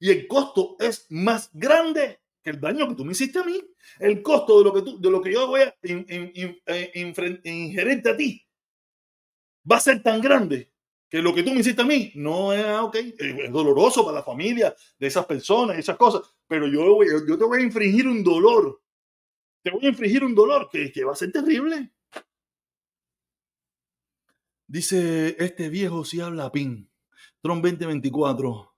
Y el costo es más grande que el daño que tú me hiciste a mí. El costo de lo que, tú, de lo que yo voy a eh, ingerente a ti va a ser tan grande que lo que tú me hiciste a mí no es, ah, ok, es doloroso para la familia de esas personas, esas cosas, pero yo, yo te voy a infringir un dolor, te voy a infringir un dolor que, que va a ser terrible. Dice este viejo si habla PIN, Tron 2024,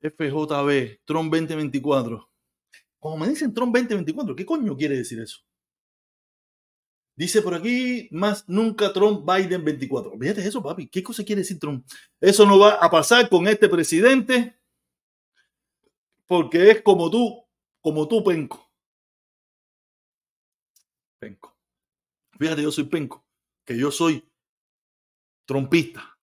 FJB, Tron 2024. Como me dicen Tron 2024, ¿qué coño quiere decir eso? Dice por aquí, más nunca Trump Biden 24. Fíjate eso, papi. ¿Qué cosa quiere decir Trump? Eso no va a pasar con este presidente porque es como tú, como tú, penco. Penco. Fíjate, yo soy penco, que yo soy trompista.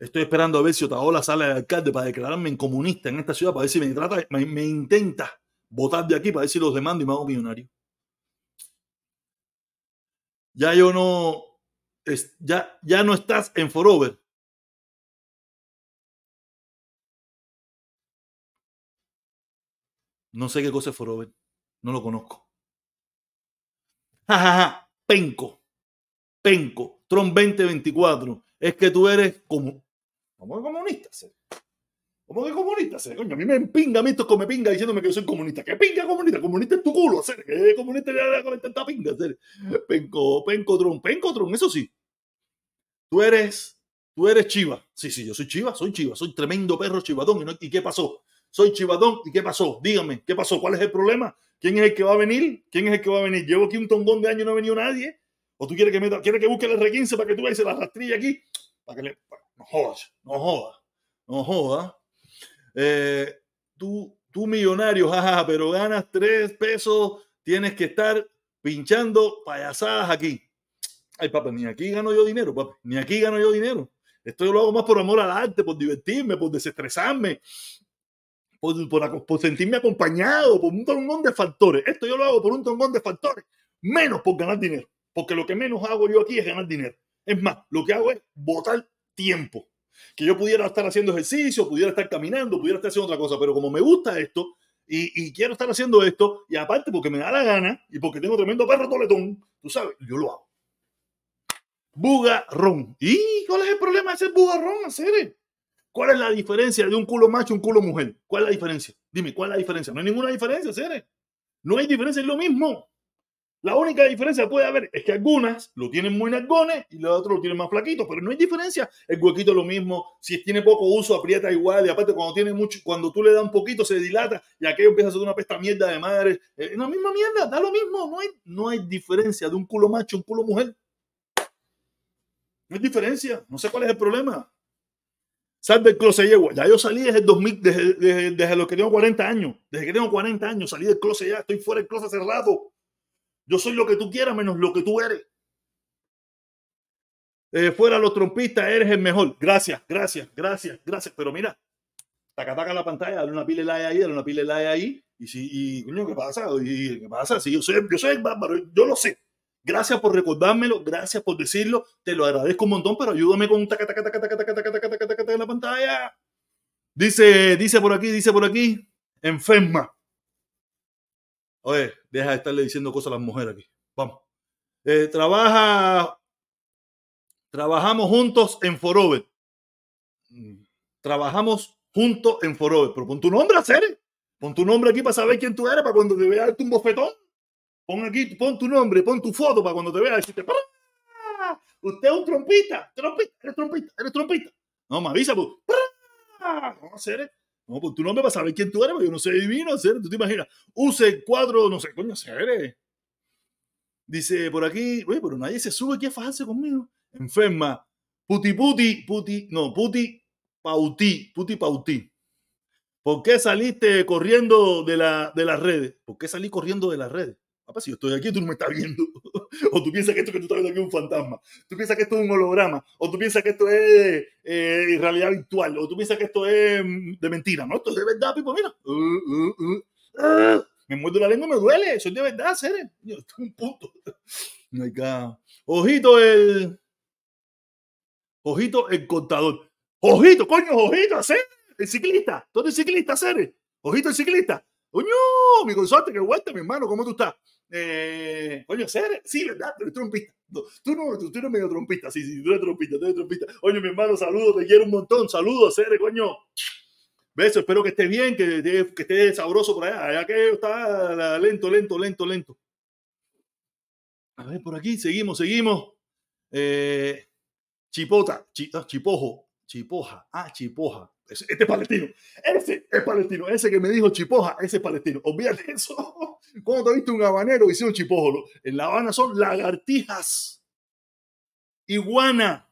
Estoy esperando a ver si Otaola sale de alcalde para declararme en comunista en esta ciudad, para ver si me trata, me, me intenta votar de aquí, para ver si los demando y me hago millonario ya yo no, ya, ya no estás en Forover. No sé qué cosa es Forover. No lo conozco. Jajaja, ja, ja. penco. Penco. Tron 2024. Es que tú eres como, como comunista. ¿Cómo que comunista? Coño, a mí me empinga a mí esto come pinga diciéndome que yo soy comunista. ¿Qué pinga comunista? Comunista es tu culo, hacer. ¿Qué comunista con tanta pinga? Hacer. Penco, pencotron, pencotron, eso sí. Tú eres, tú eres chiva. Sí, sí, yo soy chiva, soy chiva, soy tremendo perro chivadón. ¿Y, qué pasó? Soy chivadón, ¿y qué pasó? Dígame, ¿qué pasó? ¿Cuál es el problema? ¿Quién es el que va a venir? ¿Quién es el que va a venir? Llevo aquí un tongón de años y no ha venido nadie. ¿O tú quieres que, meta, quieres que busque el R15 para que tú veas la rastrilla aquí? No jodas, no jodas, no jodas. Eh, tú, tú millonario, jaja, pero ganas tres pesos, tienes que estar pinchando payasadas aquí. Ay, papá, ni aquí gano yo dinero, papá, ni aquí gano yo dinero. Esto yo lo hago más por amor al arte, por divertirme, por desestresarme, por, por, por sentirme acompañado, por un montón de factores. Esto yo lo hago por un montón de factores, menos por ganar dinero. Porque lo que menos hago yo aquí es ganar dinero. Es más, lo que hago es botar tiempo que yo pudiera estar haciendo ejercicio, pudiera estar caminando, pudiera estar haciendo otra cosa, pero como me gusta esto y, quiero estar haciendo esto, y aparte porque me da la gana y porque tengo tremendo perro toletón, tú sabes, yo lo hago. Bugarrón. ¿Y cuál es el problema de ser bugarrón, hacer? ¿Cuál es la diferencia de un culo macho y un culo mujer? ¿Cuál es la diferencia? Dime, ¿cuál es la diferencia? No hay ninguna diferencia, Cere. No hay diferencia, es lo mismo. La única diferencia que puede haber es que algunas lo tienen muy nargones y los otros lo tienen más flaquitos, pero no hay diferencia. El huequito es lo mismo. Si tiene poco uso, aprieta igual. Y aparte, cuando tiene mucho, cuando tú le das un poquito, se dilata y aquello empieza a ser una pesta mierda de madre. Eh, es la misma mierda, da lo mismo. No hay, no hay diferencia de un culo macho a un culo mujer. No hay diferencia. No sé cuál es el problema. Sal del closet yegua. Ya yo salí desde el 2000, desde, desde, desde, los que tengo 40 años. Desde que tengo 40 años salí del closet ya. Estoy fuera del closet cerrado. Yo soy lo que tú quieras menos lo que tú eres. Eh, fuera los trompistas, eres el mejor. Gracias, gracias, gracias, gracias. Pero mira, taca taca la pantalla, dale una pila like ahí, dale una pila like ahí Y si, y, coño, ¿qué pasa? ¿Y qué pasa? Si yo soy, yo soy bárbaro, yo lo sé. Gracias por recordármelo, gracias por decirlo, te lo agradezco un montón, pero ayúdame con taca, taca, taca, taca, taca, taca, taca, taca, taca, en la pantalla. Dice, dice por aquí, dice por aquí, enferma. Oye, deja de estarle diciendo cosas a las mujeres aquí. Vamos. Eh, trabaja, trabajamos juntos en Forover. Trabajamos juntos en Forover. Pero pon tu nombre, hacer. Pon tu nombre aquí para saber quién tú eres, para cuando te vea un bofetón. Pon aquí, pon tu nombre, pon tu foto para cuando te vea decirte, usted es un trompita, trompita, eres trompita, eres trompita. No, me avisa, pues. No, hacer. No, pues tu nombre para saber quién tú eres, porque yo no sé divino, hacer. Tú te imaginas. Use cuatro, no sé, coño, hacer. Dice por aquí, oye, pero nadie se sube aquí a fajarse conmigo. Enferma. Puti puti, puti, no, puti pauti, puti pauti. ¿Por qué saliste corriendo de, la, de las redes? ¿Por qué salí corriendo de las redes? Papá, si yo estoy aquí, tú no me estás viendo. o tú piensas que esto que tú estás viendo aquí es un fantasma. Tú piensas que esto es un holograma. O tú piensas que esto es eh, realidad virtual. O tú piensas que esto es mm, de mentira. No, esto es de verdad, Pipo. Mira. Uh, uh, uh, ah. me muerdo la lengua me duele. Eso es de verdad, seres. Esto es un punto. Ojito el. Ojito el contador. Ojito, coño, ojito, hacer. El ciclista. ¿Dónde el ciclista, hacer? Ojito el ciclista. Coño, mi consorte, qué vuelta, mi hermano, ¿cómo tú estás? Eh, coño, ¿ser? Sí, ¿verdad? Tú eres trompista. tú, no, tú, eres medio trompista, sí, sí, tú eres trompista, tú eres trompista. Oye, mi hermano, saludos, te quiero un montón. Saludos, Cere, coño. Beso, espero que estés bien, que, que estés sabroso por allá. Allá que está lento, lento, lento, lento. A ver, por aquí, seguimos, seguimos. Eh, chipota, ah, chipojo, chipoja, ah, chipoja. Este es palestino. Ese es palestino. Ese que me dijo chipoja, ese es palestino. Olvídate eso. ¿Cómo te viste un habanero un chipojo? En La Habana son lagartijas, iguana,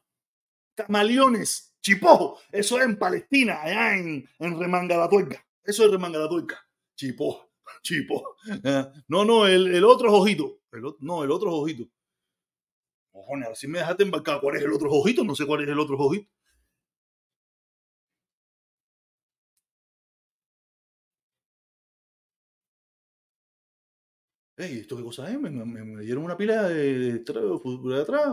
camaleones, chipojo. Eso es en Palestina, allá en, en Remanga Eso es Remanga la Tuerca. Chipoja, chipoja. No, no, el, otro es ojito. no, el otro es ojito. Cojones, así me dejaste embarcar. ¿Cuál es el otro ojito? No sé cuál es el otro ojito. ¿Esto qué cosa es? Me, dieron una pila de, de, atrás.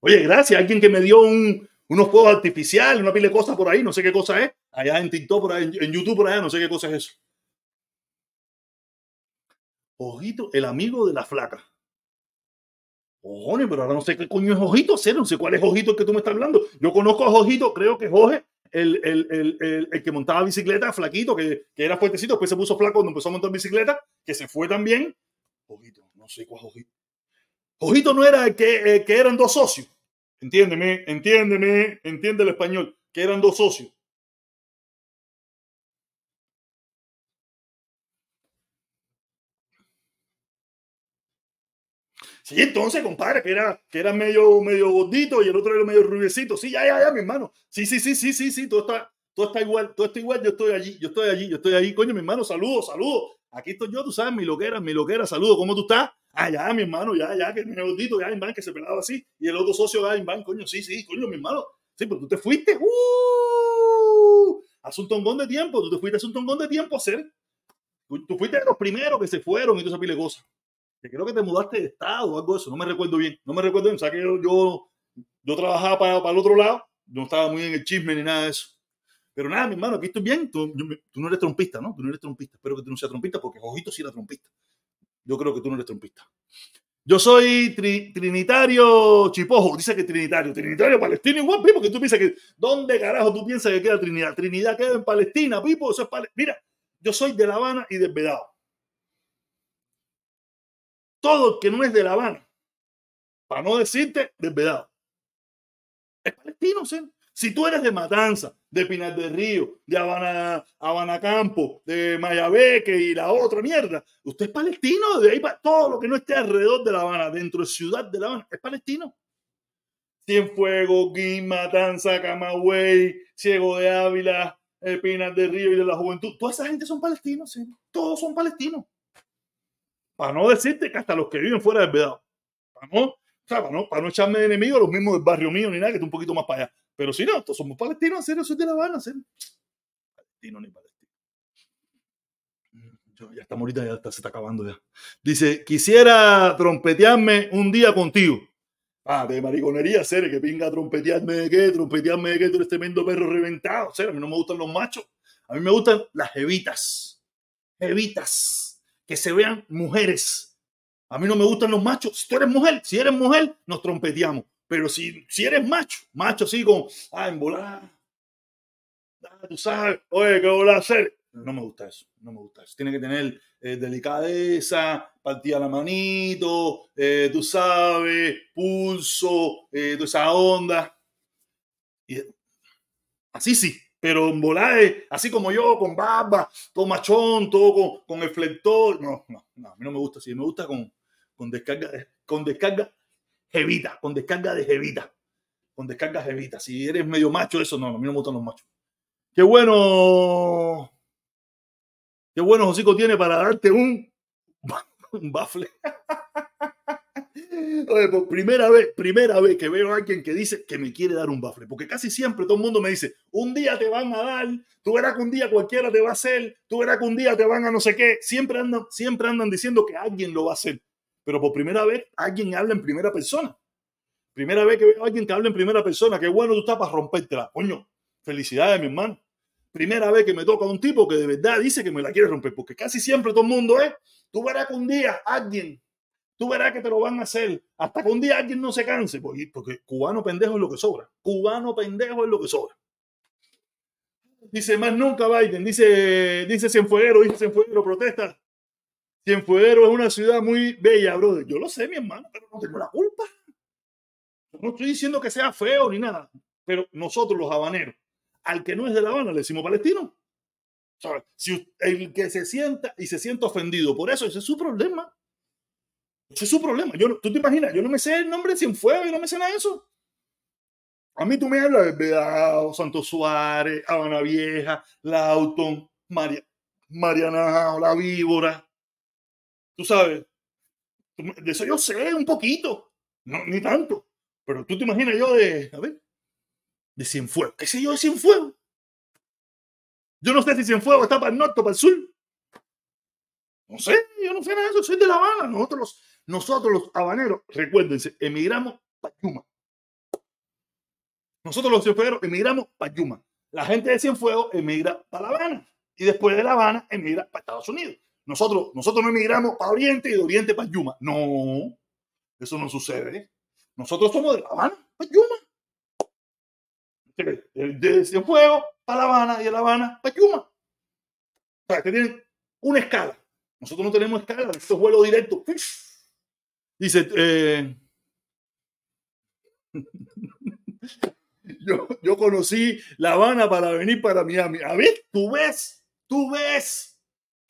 Oye, gracias. Alguien que me dio un, unos juegos artificiales, una pila de cosas por ahí, no sé qué cosa es. Allá en TikTok, por ahí, en YouTube, por allá, no sé qué cosa es eso. Ojito, el amigo de la flaca. Ojones, pero ahora no sé qué coño es Ojito, cero, no sé cuál es Ojito el que tú me estás hablando. Yo conozco a Ojito, creo que Jorge, el, el, el, el, que montaba bicicleta, flaquito, que, que, era fuertecito, después se puso flaco cuando empezó a montar bicicleta, que se fue también, Ojito, no sé cuál Ojito. Ojito no era que, eh, que eran dos socios. Entiéndeme, entiéndeme, entiende el español, que eran dos socios. Sí, entonces, compadre, que era, que era medio, medio gordito y el otro era medio rubiecito. Sí, ya, ya, ya, mi hermano. Sí, sí, sí, sí, sí, sí, todo está, todo está igual, todo está igual. Yo estoy allí, yo estoy allí, yo estoy allí. Coño, mi hermano, saludos, saludos. Aquí estoy yo, tú sabes, mi loquera, mi loquera, saludo, ¿cómo tú estás? Ah, ya, mi hermano, ya, ya, que mi gordito, ya, Iván, que se pelaba así. Y el otro socio, ya, Iván, coño, sí, sí, coño, mi hermano. Sí, pero tú te fuiste, uh, hace un tongón de tiempo, tú te fuiste hace un tongón de tiempo a hacer. Tú, fuiste de los primeros que se fueron y tú esa pile. Que creo que te mudaste de estado o algo de eso, no me recuerdo bien, no me recuerdo bien, o sea que yo, yo, yo trabajaba para, para el otro lado, no estaba muy en el chisme ni nada de eso. Pero nada, mi hermano, aquí estoy bien. Tú, no eres trompista, ¿no? Tú no eres trompista. Espero que tú no seas trompista porque Ojito sí era trompista. Yo creo que tú no eres trompista. Yo soy trinitario chipojo. Dice que trinitario. Trinitario palestino igual, Pipo, que tú piensas que. ¿Dónde carajo tú piensas que queda Trinidad? Trinidad queda en Palestina, Pipo. Eso es Mira, yo soy de La Habana y de Vedado. Todo que no es de La Habana, para no decirte desvedado, es palestino, ¿sí? Si tú eres de Matanza, de Pinar del Río, de Habana, Habana Campo, de Mayabeque y la otra mierda, usted es palestino, de ahí para todo lo que no esté alrededor de La Habana, dentro de Ciudad de La Habana, es palestino. Cienfuegos, Guim, Matanza, Camagüey, Ciego de Ávila, eh, Pinar del Río y de la Juventud, toda esa gente son palestinos, todos son palestinos. Para no decirte que hasta los que viven fuera del Vedado. Para no, para no, para no echarme de enemigo a los mismos del barrio mío ni nada, que está un poquito más para allá. Pero si no, todos somos palestinos, en serio, soy de La Habana, en Palestino ni palestino. Ya está morita, ya se está acabando ya. Dice, quisiera trompetearme un día contigo. Ah, de mariconería, ser que pinga trompetearme de qué, trompetearme de qué, tú eres tremendo perro reventado. Ser, a mí no me gustan los machos. A mí me gustan las jevitas. Jevitas. Que se vean mujeres. A mí no me gustan los machos. Si tú eres mujer, si eres mujer, nos trompeteamos. Pero si, si eres macho, macho así como, ah, en volar. Ah, tú sabes, oye, ¿qué voy a hacer? No me gusta eso, no me gusta eso. Tiene que tener eh, delicadeza, partida la manito, eh, tú sabes, pulso, eh, toda esa onda. Y, así sí, pero en volar, así como yo, con barba, todo machón, todo con, con el flector. No, no, no, a mí no me gusta así. Me gusta con, con descarga, con descarga jevita, con descarga de jevita. Con descarga jevita. Si eres medio macho, eso no, a mí no me gustan los machos. Qué bueno. Qué bueno Josico tiene para darte un, un bafle. Por primera vez, primera vez que veo a alguien que dice que me quiere dar un bafle, porque casi siempre todo el mundo me dice, un día te van a dar, tú verás que un día cualquiera te va a hacer, tú verás que un día te van a no sé qué, siempre andan, siempre andan diciendo que alguien lo va a hacer, pero por primera vez alguien habla en primera persona. Primera vez que veo a alguien que habla en primera persona, qué bueno tú estás para rompértela, coño, felicidades mi hermano. Primera vez que me toca un tipo que de verdad dice que me la quiere romper, porque casi siempre todo el mundo es, tú verás que un día alguien Tú verás que te lo van a hacer hasta que un día alguien no se canse, porque, porque cubano pendejo es lo que sobra. Cubano pendejo es lo que sobra. Dice más nunca Biden, dice, dice Cienfueguero, dice Cienfueguero, protesta. Cienfueguero es una ciudad muy bella, brother. Yo lo sé, mi hermano, pero no tengo la culpa. No estoy diciendo que sea feo ni nada, pero nosotros los habaneros, al que no es de La Habana, le decimos palestino. El que se sienta y se sienta ofendido por eso, ese es su problema. Ese es su problema. ¿Tú te imaginas? Yo no me sé el nombre de Cienfuegos, yo no me sé nada de eso. A mí tú me hablas de Vedado, Santos Suárez, Habana Vieja, Lauton, María, Mariana, La Víbora. Tú sabes, de eso yo sé un poquito, no, ni tanto. Pero tú te imaginas yo de, a ver, de Cienfuegos. ¿Qué sé yo de Cienfuegos? Yo no sé si Cienfuegos está para el norte o para el sur. No sé, yo no sé nada de eso, soy de La Habana. Nosotros nosotros los habaneros, recuérdense, emigramos para Yuma. Nosotros los cienfuegos emigramos para Yuma. La gente de Cienfuegos emigra para La Habana. Y después de La Habana emigra para Estados Unidos. Nosotros, nosotros no emigramos para Oriente y de Oriente para Yuma. No, eso no sucede. Nosotros somos de La Habana para Yuma. De Cienfuegos para La Habana y de La Habana para Yuma. O sea, que tienen una escala. Nosotros no tenemos escala, esto es vuelo directo. Dice, eh, yo, yo conocí La Habana para venir para Miami. A ver, tú ves, tú ves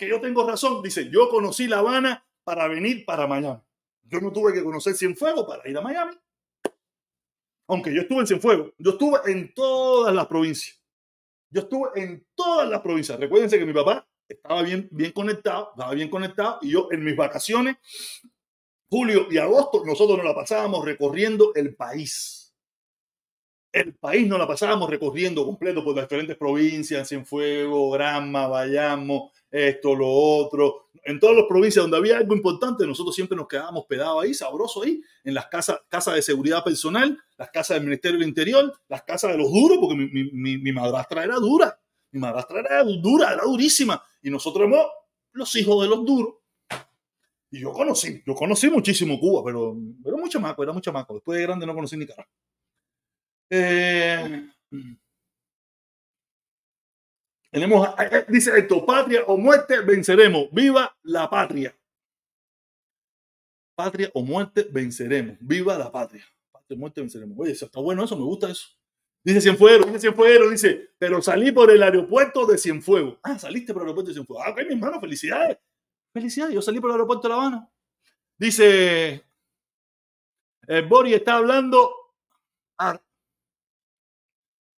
que yo tengo razón. Dice, yo conocí La Habana para venir para Miami. Yo no tuve que conocer Cienfuegos para ir a Miami. Aunque yo estuve en Cienfuegos, yo estuve en todas las provincias. Yo estuve en todas las provincias. Recuérdense que mi papá estaba bien, bien conectado, estaba bien conectado y yo en mis vacaciones julio y agosto, nosotros nos la pasábamos recorriendo el país. El país nos la pasábamos recorriendo completo por las diferentes provincias, Cienfuegos, Granma, Bayamo, esto, lo otro. En todas las provincias donde había algo importante, nosotros siempre nos quedábamos pegados ahí, sabrosos ahí, en las casas, casas de seguridad personal, las casas del Ministerio del Interior, las casas de los duros, porque mi, madrastra era dura. Mi madrastra era dura, era durísima. Y nosotros éramos los hijos de los duros. Y yo conocí, yo conocí muchísimo Cuba, pero era mucho maco, era mucho maco. Después de grande no conocí ni cara. Eh, tenemos, eh, eh, dice esto, patria o muerte, venceremos. Viva la patria. Patria o muerte, venceremos. Viva la patria. Patria o muerte, venceremos. Oye, eso está bueno, eso me gusta eso. Dice Cienfuegos, dice Cienfuegos, dice, pero salí por el aeropuerto de Cienfuegos. Ah, saliste por el aeropuerto de Cienfuegos. Ah, ok, mi hermano, felicidades. Felicidades, yo salí por el aeropuerto de La Habana. Dice, el Bori está hablando,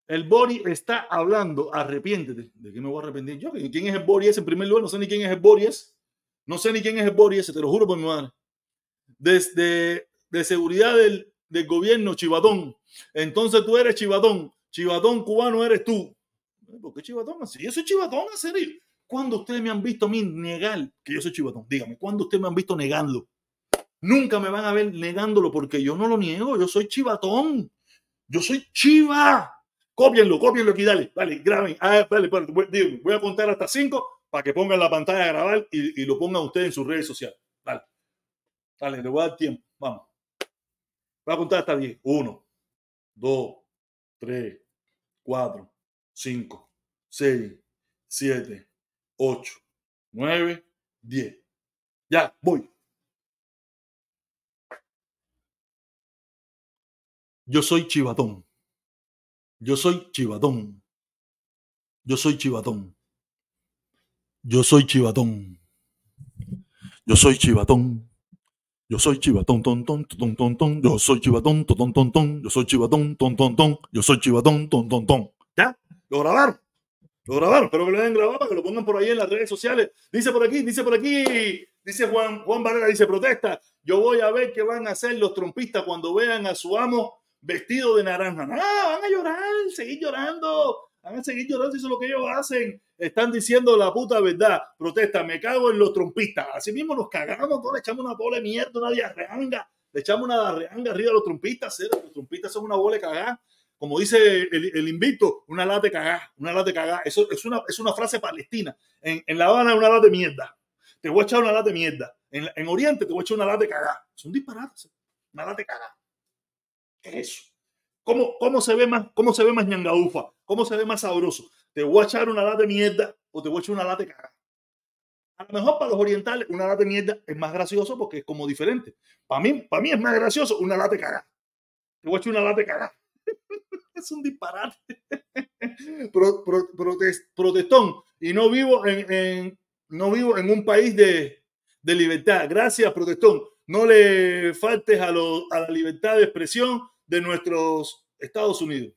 el Bori está hablando, arrepiéntete. ¿De qué me voy a arrepentir yo? ¿Quién es el Bori ese en primer lugar? No sé ni quién es el Bori ese. No sé ni quién es el Bori ese, te lo juro por mi madre. Desde de seguridad del, del gobierno, Chivadón. Entonces tú eres Chivadón. Chivadón cubano eres tú. ¿Por qué Chivadón así? Yo soy Chivadón, en serio. ¿cuándo ustedes me han visto a mí negar que yo soy chivatón? Dígame, ¿cuándo ustedes me han visto negando? Nunca me van a ver negándolo porque yo no lo niego, yo soy chivatón. Yo soy chiva. Cópienlo, cópienlo aquí, dale, dale, graben. Ah, dale, voy, voy a contar hasta cinco para que pongan la pantalla a grabar y, y lo pongan ustedes en sus redes sociales. Dale, dale, le voy a dar tiempo. Vamos. Voy a contar hasta 10. 1, 2, 3, 4, 5, 6, 7, 8, 9, 10. Ya, voy. Yo soy chivatón. Yo soy chivatón. Yo soy chivatón. Yo soy chivatón. Yo soy chivatón. Yo soy chivatón, ton, ton, ton, ton, ton. Yo soy chivatón, ton, ton, ton. Yo soy chivatón, ton, ton, ton. Yo soy chivatón, ton, ton, ton. ¿Ya? ¿Lo grabaron? Lo grabaron, pero que lo hayan grabado que lo pongan por ahí en las redes sociales. Dice por aquí, dice por aquí, dice Juan, Juan Barrera, dice protesta. Yo voy a ver qué van a hacer los trompistas cuando vean a su amo vestido de naranja. Ah, van a llorar, seguir llorando. Van a seguir llorando, eso es lo que ellos hacen. Están diciendo la puta verdad. Protesta, me cago en los trompistas. Así mismo nos cagamos, todos le echamos una bola de mierda, una diarreanga. Le echamos una diarreanga arriba a los trompistas. Los trompistas son una bola de cagada. Como dice el, el invicto, una lata de una lata de. Eso es una, es una frase palestina. En, en La Habana, una lata de mierda. Te voy a echar una lata de mierda. En, en Oriente, te voy a echar una lata de. Son disparates. Una lata de. ¿Qué es eso? ¿Cómo, cómo, se ve más, ¿Cómo se ve más ñangaufa? ¿Cómo se ve más sabroso? ¿Te voy a echar una lata de mierda o te voy a echar una lata de? A lo mejor para los orientales una lata de mierda es más gracioso porque es como diferente. Para mí, para mí es más gracioso una lata de cagá. Te voy a echar una lata de cagá. es un disparate. Pro, pro, protest, protestón. Y no vivo en, en, no vivo en un país de, de libertad. Gracias, protestón. No le faltes a, lo, a la libertad de expresión de nuestros Estados Unidos.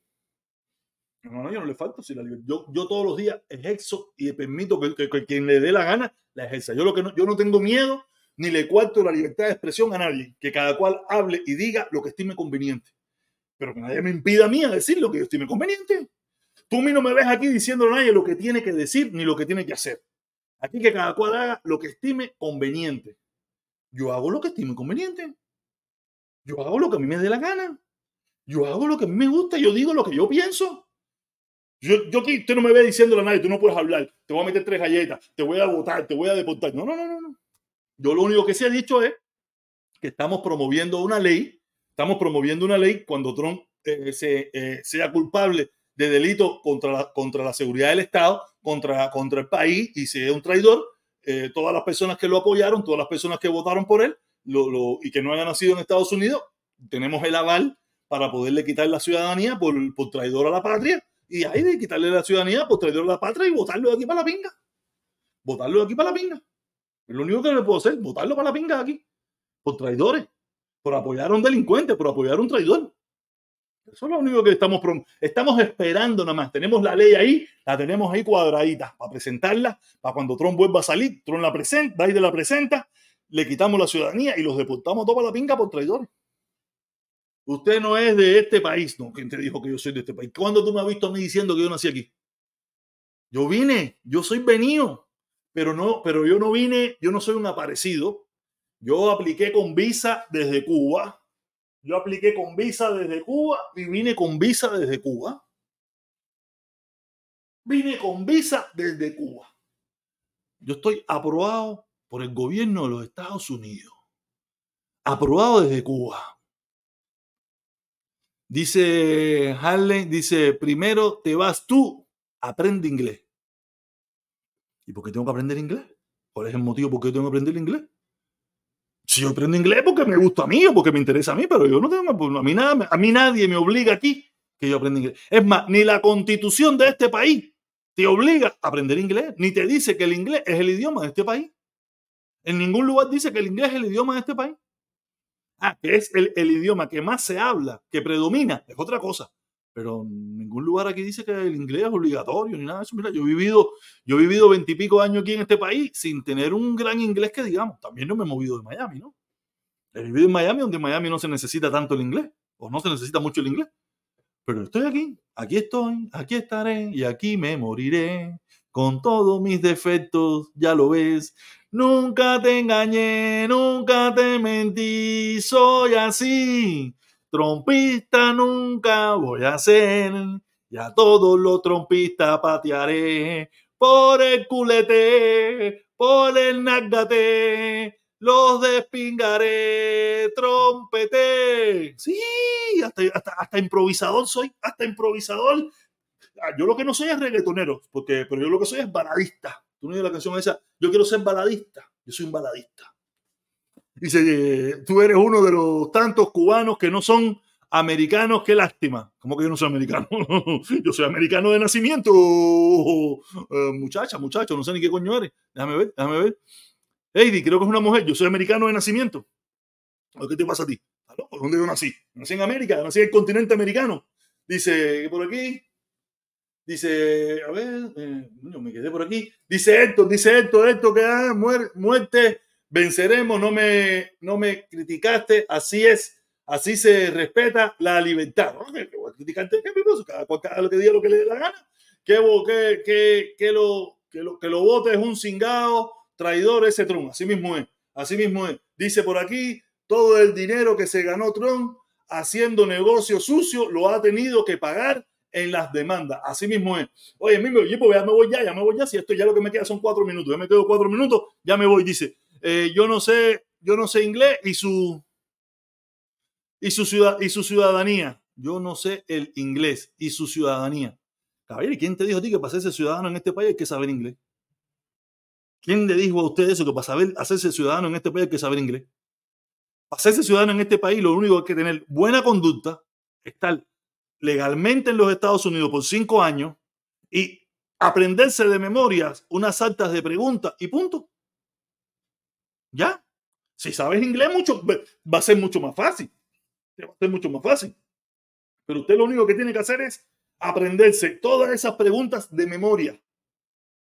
No, no, yo no le falto. Si la, yo, yo todos los días ejerzo y permito que, quien le dé la gana la ejerza. Yo, lo que no, yo no tengo miedo ni le cuarto la libertad de expresión a nadie. Que cada cual hable y diga lo que estime conveniente. Pero que nadie me impida a mí a decir lo que yo estime conveniente. Tú a mí no me ves aquí diciendo a nadie lo que tiene que decir ni lo que tiene que hacer. Aquí que cada cual haga lo que estime conveniente. Yo hago lo que estime conveniente. Yo hago lo que a mí me dé la gana. Yo hago lo que a mí me gusta. Yo digo lo que yo pienso. Yo, yo usted no me ve diciéndole a nadie, tú no puedes hablar. Te voy a meter tres galletas. Te voy a votar. Te voy a deportar. No, no, no, no. no. Yo lo único que se ha dicho es que estamos promoviendo una ley. Estamos promoviendo una ley cuando Trump eh, se, eh, sea culpable de delito contra la, contra la seguridad del Estado, contra, contra el país y sea un traidor, eh, todas las personas que lo apoyaron, todas las personas que votaron por él lo, lo, y que no hayan nacido en Estados Unidos, tenemos el aval para poderle quitar la ciudadanía por, por traidor a la patria y ahí de quitarle la ciudadanía por traidor a la patria y votarlo de aquí para la pinga. Votarlo de aquí para la pinga. Lo único que le puedo hacer, votarlo para la pinga aquí. Por traidores. Por apoyar a un delincuente, por apoyar a un traidor. Eso es lo único que estamos, estamos esperando nada más. Tenemos la ley ahí, la tenemos ahí cuadradita para presentarla, para cuando Trump vuelva a salir, Trump la presenta, Biden la presenta, le quitamos la ciudadanía y los deportamos toda la pinga por traidores. Usted no es de este país, ¿no? ¿Quién te dijo que yo soy de este país? ¿Cuándo tú me has visto a mí diciendo que yo nací aquí? Yo vine, yo soy venido, pero no, pero yo no vine, yo no soy un aparecido. Yo apliqué con visa desde Cuba, yo apliqué con visa desde Cuba y vine con visa desde Cuba. Vine con visa desde Cuba. Yo estoy aprobado por el gobierno de los Estados Unidos. Aprobado desde Cuba. Dice Harley, dice, primero te vas tú, aprende inglés. ¿Y por qué tengo que aprender inglés? ¿Cuál es el motivo por qué tengo que aprender inglés? Si yo aprendo inglés porque me gusta a mí o porque me interesa a mí, pero yo no tengo, a mí, nada, a mí nadie me obliga aquí que yo aprenda inglés. Es más, ni la constitución de este país te obliga a aprender inglés, ni te dice que el inglés es el idioma de este país. En ningún lugar dice que el inglés es el idioma de este país. Ah, que es el, idioma que más se habla, que predomina, es otra cosa. Pero ningún lugar aquí dice que el inglés es obligatorio ni nada de eso. Mira, yo he vivido, yo he vivido veintipico años aquí en este país sin tener un gran inglés que digamos. También no me he movido de Miami, ¿no? He vivido en Miami, donde en Miami no se necesita tanto el inglés, o no se necesita mucho el inglés. Pero estoy aquí, aquí estoy, aquí estaré y aquí me moriré. Con todos mis defectos, ya lo ves. Nunca te engañé, nunca te mentí, soy así. Trompista nunca voy a ser, y a todos los trompistas patearé por el culete, por el nágate, los despingaré, trompete. Sí, hasta, hasta, improvisador soy, hasta improvisador. Ah, yo lo que no soy es reggaetonero, porque, pero yo lo que soy es baladista. Tú no dices la canción esa, yo quiero ser baladista, yo soy un baladista. Dice, tú eres uno de los tantos cubanos que no son americanos, qué lástima. ¿Cómo que yo no soy americano? yo soy americano de nacimiento. Eh, muchacha, muchacho, no sé ni qué coño eres. Déjame ver, déjame ver. Heidi, creo que es una mujer. Yo soy americano de nacimiento. ¿Qué te pasa a ti? ¿Dónde yo nací? Nací en América, nací en el continente americano. Dice, por aquí. Dice, a ver, eh, me quedé por aquí. Dice esto, dice esto, esto, que ah, muerte, venceremos, no me, no me criticaste, así es, así se respeta la libertad. ¿No? ¿Qué, voy Cada cual lo que diga lo que le dé la gana. Que, que, que, que, lo, que, lo, que lo vote es un cingado, traidor ese Trump. Así mismo es, así mismo es. Dice por aquí, todo el dinero que se ganó Trump haciendo negocio sucio lo ha tenido que pagar en las demandas. Así mismo es. Oye, mismo, pues ya me voy ya, ya me voy ya. Si esto ya lo que me queda son cuatro minutos, ya me quedo cuatro minutos, ya me voy. Dice, eh, yo no sé, yo no sé inglés y su y su ciudad y su ciudadanía. Yo no sé el inglés y su ciudadanía. Caballero, ¿y quién te dijo a ti que para ser ciudadano en este país hay que saber inglés? ¿Quién le dijo a usted eso que para saber hacerse ciudadano en este país hay que saber inglés? Para hacerse ciudadano en este país lo único que hay que tener buena conducta, estar legalmente en los Estados Unidos por cinco años y aprenderse de memorias unas altas de preguntas y punto. ¿Ya? Si sabes inglés, mucho, va a ser mucho más fácil. Va a ser mucho más fácil. Pero usted lo único que tiene que hacer es aprenderse todas esas preguntas de memoria.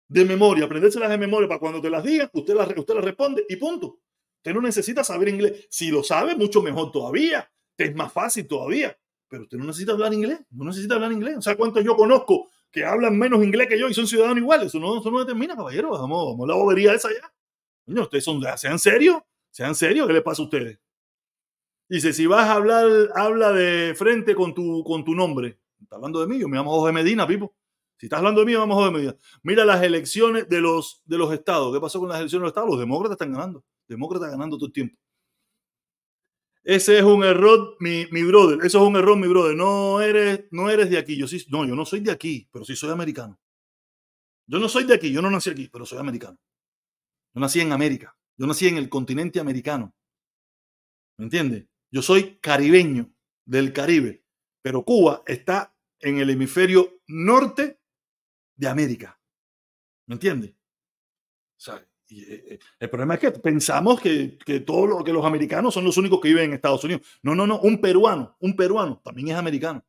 De memoria, aprendérselas de memoria para cuando te las digan, usted las, usted las responde y punto. Usted no necesita saber inglés. Si lo sabe, mucho mejor todavía. Es más fácil todavía pero usted no necesita hablar inglés, no necesita hablar inglés. O sea, ¿cuántos yo conozco que hablan menos inglés que yo y son ciudadanos iguales? Eso no, eso no determina, caballero. Vamos, vamos a la bobería esa ya. Niño, ustedes son, sean serios, sean serios, ¿qué les pasa a ustedes? Dice, si vas a hablar, habla de frente con tu, con tu nombre. Está hablando de mí, yo me llamo José Medina, Pipo. Si estás hablando de mí, vamos José Medina. Mira las elecciones de los, de los estados. ¿Qué pasó con las elecciones de los estados? Los demócratas están ganando. Demócratas ganando todo el tiempo. Ese es un error, mi, mi, brother. Eso es un error, mi brother. No eres, no eres de aquí. Yo sí, no, yo no soy de aquí, pero sí soy americano. Yo no soy de aquí, yo no nací aquí, pero soy americano. Yo nací en América. Yo nací en el continente americano. ¿Me entiendes? Yo soy caribeño del Caribe, pero Cuba está en el hemisferio norte de América. ¿Me entiendes? O eh, eh, el problema es que pensamos que, que, todo que los americanos son los únicos que viven en Estados Unidos. No, no, no. Un peruano, un peruano también es americano.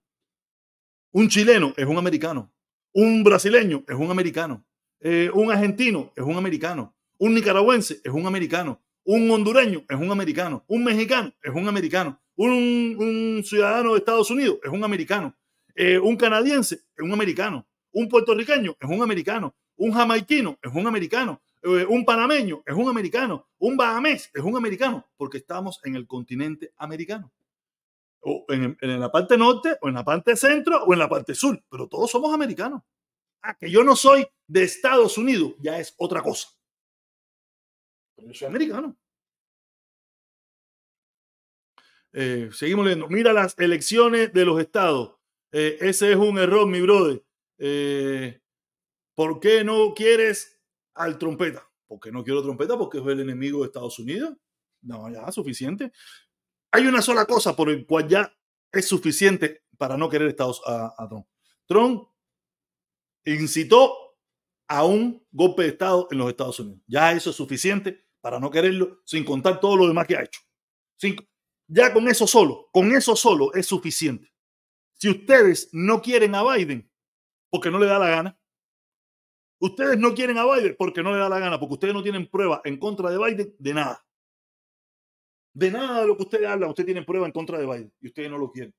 Un chileno es un americano. Un brasileño es un americano. Eh, un argentino es un americano. Un nicaragüense es un americano. Un hondureño es un americano. Un mexicano es un americano. Un ciudadano de Estados Unidos es un americano. un canadiense es un americano. Un puertorriqueño es un americano. Un jamaiquino es un americano eh, un panameño es un americano, un bahamés es un americano, porque estamos en el continente americano. O en, la parte norte, o en la parte centro, o en la parte sur, pero todos somos americanos. Ah, que yo no soy de Estados Unidos, ya es otra cosa. yo soy americano. Eh, seguimos leyendo. Mira las elecciones de los estados. Eh, ese es un error, mi brother. ¿Por qué no quieres al trompeta. ¿Por qué no quiero trompeta? Porque es el enemigo de Estados Unidos. No, ya, suficiente. Hay una sola cosa por el cual ya es suficiente para no querer Estados a, a Trump. Trump incitó a un golpe de Estado en los Estados Unidos. Ya eso es suficiente para no quererlo, sin contar todo lo demás que ha hecho. ya con eso solo, con eso solo es suficiente. Si ustedes no quieren a Biden, porque no le da la gana, Ustedes no quieren a Biden porque no le da la gana, porque ustedes no tienen prueba en contra de Biden de nada. De nada de lo que ustedes hablan, ustedes tienen prueba en contra de Biden y ustedes no lo quieren.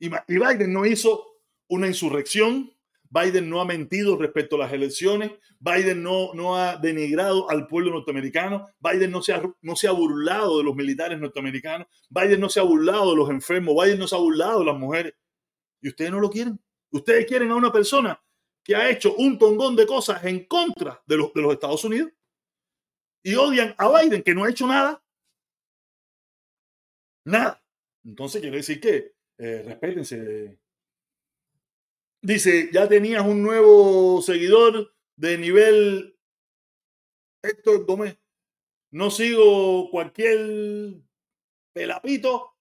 Y, Biden no hizo una insurrección, Biden no ha mentido respecto a las elecciones, Biden no, ha denigrado al pueblo norteamericano, Biden no se ha burlado de los militares norteamericanos, Biden no se ha burlado de los enfermos, Biden no se ha burlado de las mujeres. ¿Y ustedes no lo quieren? Ustedes quieren a una persona que ha hecho un tongón de cosas en contra de los, de los Estados Unidos y odian a Biden que no ha hecho nada. Nada. Entonces quiere decir que eh, respétense. Dice, ya tenías un nuevo seguidor de nivel Héctor Gómez. No sigo cualquier pelapito,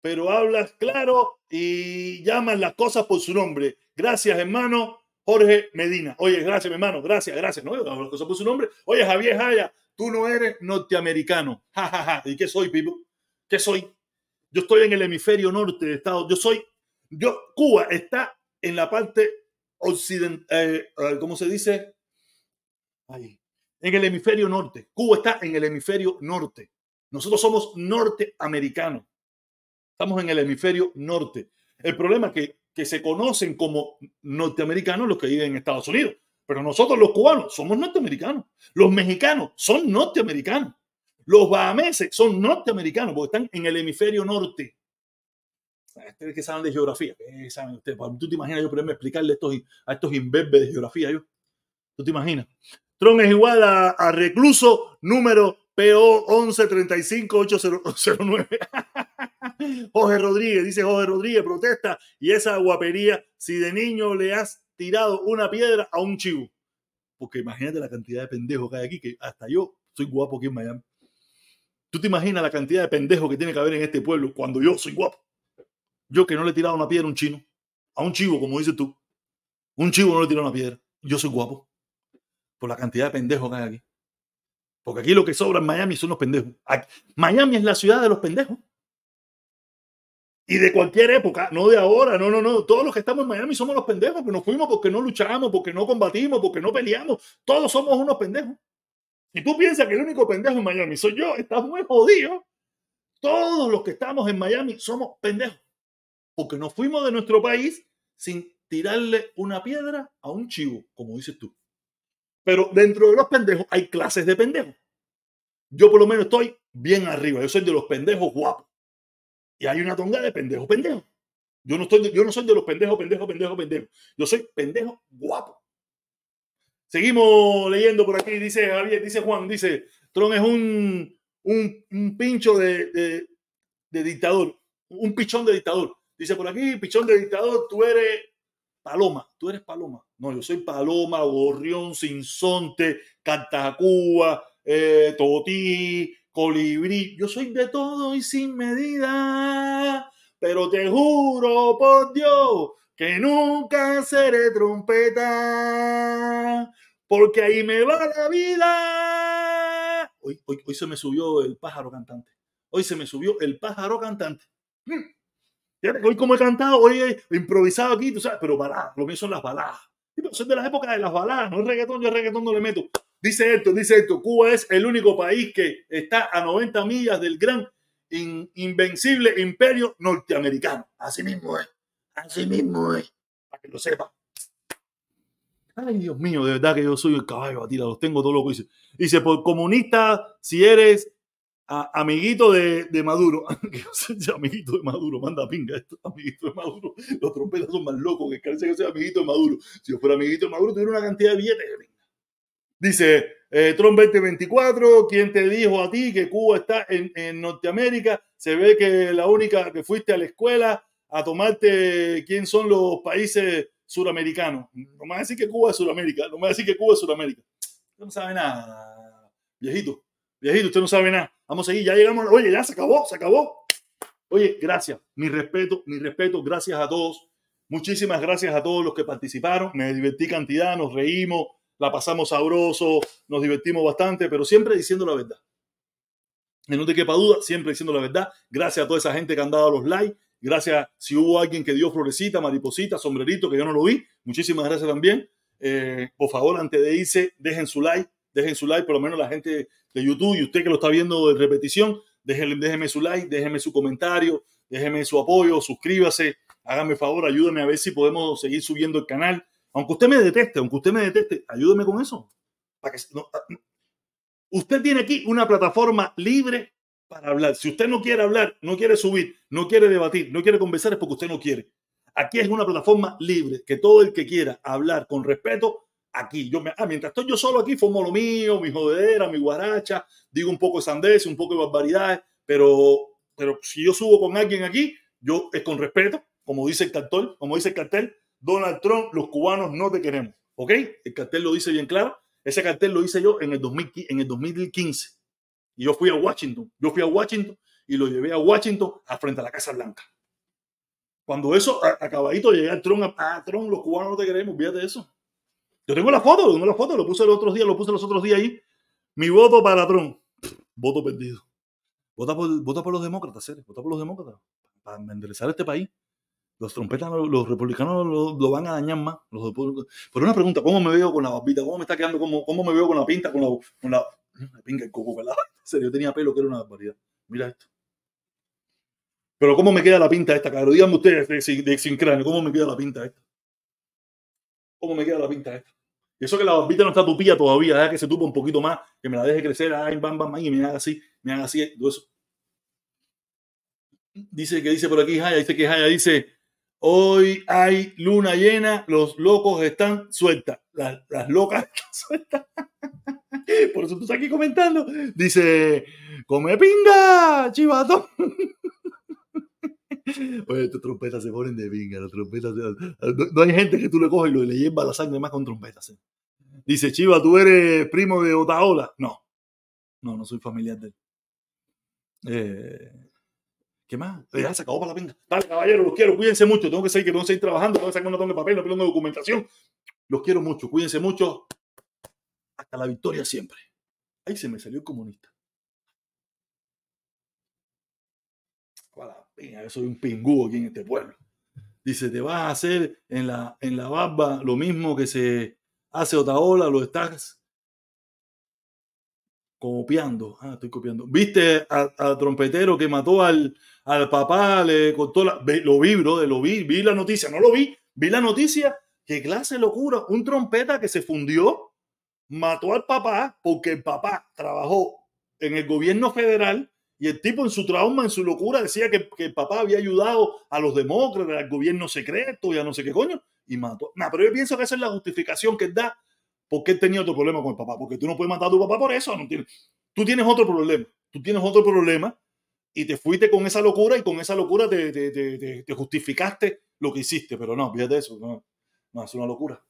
pero hablas claro y llamas las cosas por su nombre. Gracias, hermano Jorge Medina. Oye, gracias, hermano. Gracias, gracias. No, las cosas por su nombre. Oye, Javier Jaya, tú no eres norteamericano. Ja, ja, ja. ¿Y qué soy, Pipo? ¿Qué soy? Yo estoy en el hemisferio norte de Estados Yo soy, yo, Cuba está en la parte occidental, eh, eh, ¿cómo se dice? Ahí. En el hemisferio norte. Cuba está en el hemisferio norte. Nosotros somos norteamericanos. Estamos en el hemisferio norte. El problema es que, que se conocen como norteamericanos los que viven en Estados Unidos. Pero nosotros los cubanos somos norteamericanos. Los mexicanos son norteamericanos. Los bahameses son norteamericanos porque están en el hemisferio norte. Ustedes que saben de geografía, ¿qué saben ustedes? ¿Tú te imaginas yo poderme explicarle estos, a estos imbebes de geografía? Yo? ¿Tú te imaginas? Tron es igual a, recluso número PO 1135809. Jorge Rodríguez, dice Jorge Rodríguez, protesta y esa guapería si de niño le has tirado una piedra a un chivo. Porque imagínate la cantidad de pendejos que hay aquí, que hasta yo soy guapo aquí en Miami. ¿Tú te imaginas la cantidad de pendejos que tiene que haber en este pueblo cuando yo soy guapo? Yo que no le he tirado una piedra a un chino, a un chivo, como dices tú. Un chivo no le tirado una piedra. Yo soy guapo. Por la cantidad de pendejos que hay aquí. Porque aquí lo que sobra en Miami son los pendejos. Miami es la ciudad de los pendejos. Y de cualquier época, no de ahora, no, no, no. Todos los que estamos en Miami somos los pendejos, que nos fuimos porque no luchamos, porque no combatimos, porque no peleamos. Todos somos unos pendejos. Si tú piensas que el único pendejo en Miami soy yo, estás muy jodido. Todos los que estamos en Miami somos pendejos. Porque nos fuimos de nuestro país sin tirarle una piedra a un chivo, como dices tú. Pero dentro de los pendejos hay clases de pendejos. Yo por lo menos estoy bien arriba. Yo soy de los pendejos guapos. Y hay una tonga de pendejos pendejos. Yo no, estoy, yo no soy de los pendejos, pendejos, pendejos, pendejos. Yo soy pendejo guapo. Seguimos leyendo por aquí, dice Javier, dice Juan, dice, Tron es un, un, pincho de, de, dictador, un pichón de dictador. Dice por aquí, pichón de dictador, tú eres paloma, tú eres paloma. No, yo soy paloma, gorrión, sinsonte, cantacúa, eh, totí, colibrí. Yo soy de todo y sin medida, pero te juro por Dios que nunca seré trompeta, porque ahí me va la vida. Hoy, hoy, hoy se me subió el pájaro cantante. Hoy se me subió el pájaro cantante. Mm. Hoy como he cantado, hoy he improvisado aquí, tú sabes, pero baladas, lo mío son las baladas. Son de las épocas de las baladas, no es reggaetón, yo reggaetón no le meto. Dice esto, dice esto, Cuba es el único país que está a 90 millas del gran invencible imperio norteamericano. Así mismo es. Así mismo es, para que lo sepa. Ay, Dios mío, de verdad que yo soy el caballo batida, los tengo todo loco. Dice, dice por comunista, si eres amiguito de, de Maduro, amiguito de Maduro, manda pinga esto, amiguito de Maduro, los trompetas son más locos que parece que soy amiguito de Maduro. Si yo fuera amiguito de Maduro, tuviera una cantidad de billetes. Dice, eh, Trump 2024, ¿quién te dijo a ti que Cuba está en, en Norteamérica? Se ve que la única que fuiste a la escuela a tomarte quién son los países suramericanos. No me va a decir que Cuba es Suramérica, no me va a decir que Cuba es Suramérica. Usted no sabe nada, viejito. Viejito, usted no sabe nada. Vamos a seguir, ya llegamos. Oye, ya se acabó, se acabó. Oye, gracias. Mi respeto, mi respeto. Gracias a todos. Muchísimas gracias a todos los que participaron. Me divertí cantidad, nos reímos, la pasamos sabroso, nos divertimos bastante, pero siempre diciendo la verdad. Y no te quepa duda, siempre diciendo la verdad. Gracias a toda esa gente que han dado los likes Gracias si hubo alguien que dio florecita, mariposita, sombrerito, que yo no lo vi. Muchísimas gracias también. Eh, por favor, antes de irse, dejen su like, dejen su like, por lo menos la gente de YouTube y usted que lo está viendo de repetición, déjenme, déjenme su like, déjenme su comentario, déjenme su apoyo, suscríbase, háganme favor, ayúdenme a ver si podemos seguir subiendo el canal. Aunque usted me deteste, aunque usted me deteste, ayúdeme con eso. Ah, usted tiene aquí una plataforma libre para hablar. Si usted no quiere hablar, no quiere subir, no quiere debatir, no quiere conversar, es porque usted no quiere. Aquí es una plataforma libre, que todo el que quiera hablar con respeto, aquí. Yo me, ah, mientras estoy yo solo aquí, formo lo mío, mi jodera, mi guaracha, digo un poco de sandez, un poco de barbaridades, pero, pero si yo subo con alguien aquí, yo es con respeto, como dice el cartel, como dice el cartel, Donald Trump, los cubanos no te queremos. ¿Ok? El cartel lo dice bien claro. Ese cartel lo hice yo en el, 2000, en el 2015. Y yo fui a Washington. Yo fui a Washington y lo llevé a Washington a frente a la Casa Blanca. Cuando eso, acabadito de llegar Trump, ah, Trump, los cubanos no te queremos, fíjate eso. Yo tengo la foto, tengo la foto, lo puse los otros días, lo puse los otros días ahí. Mi voto para Trump. Voto perdido. Vota por, los demócratas, ¿sí? vota por los demócratas. Para enderezar este país. Los trompetas, los republicanos lo, van a dañar más. Los, pero una pregunta, ¿cómo me veo con la barbita? ¿Cómo me está quedando? ¿Cómo, cómo me veo con la pinta? Con la, con la, la pinga el coco. En serio, yo tenía pelo que era una barbaridad. Mira esto. Pero ¿cómo me queda la pinta esta, cabrón? Díganme ustedes de, de, ¿cómo me queda la pinta esta? ¿Cómo me queda la pinta esta? Y eso que la barbita no está tupida todavía, deja que se tupa un poquito más, que me la deje crecer, ay, bam, bam, y me haga así, me haga así, todo eso. Dice que dice por aquí Jaya, dice que Jaya dice, hoy hay luna llena, los locos están sueltas, las, locas están sueltas. Por eso tú estás aquí comentando. Dice, come pinga, chivato. Oye, tus trompetas se ponen de pinga, las trompetas. No, hay gente que tú le coges y le lleva la sangre más con trompetas. ¿eh? Dice, Chiva, ¿tú eres primo de Otaola? No. No, no soy familiar de él. Eh, ¿Qué más? Ya se acabó para la pinga. Dale, caballero, los quiero. Cuídense mucho. Tengo que seguir, que tengo que seguir trabajando. Tengo que sacar un montón de papel, no tengo documentación. Los quiero mucho. Cuídense mucho. Hasta la victoria siempre. Ahí se me salió el comunista. Yo soy un pingú aquí en este pueblo. Dice, te vas a hacer en la, en la barba lo mismo que se hace Otaola, lo estás copiando. Ah, estoy copiando. ¿Viste al trompetero que mató al, al papá? Le cortó la... Lo vi, bro, lo vi. Vi la noticia. No lo vi. Vi la noticia. Qué clase de locura. Un trompeta que se fundió, mató al papá porque el papá trabajó en el gobierno federal y el tipo en su trauma, en su locura, decía que, que el papá había ayudado a los demócratas, al gobierno secreto y a no sé qué coño, y mató. Nah, pero yo pienso que esa es la justificación que da porque él tenía otro problema con el papá. Porque tú no puedes matar a tu papá por eso. No tú tienes otro problema. Tú tienes otro problema y te fuiste con esa locura y con esa locura te, te, te, te justificaste lo que hiciste. Pero no, fíjate eso. No, es una locura.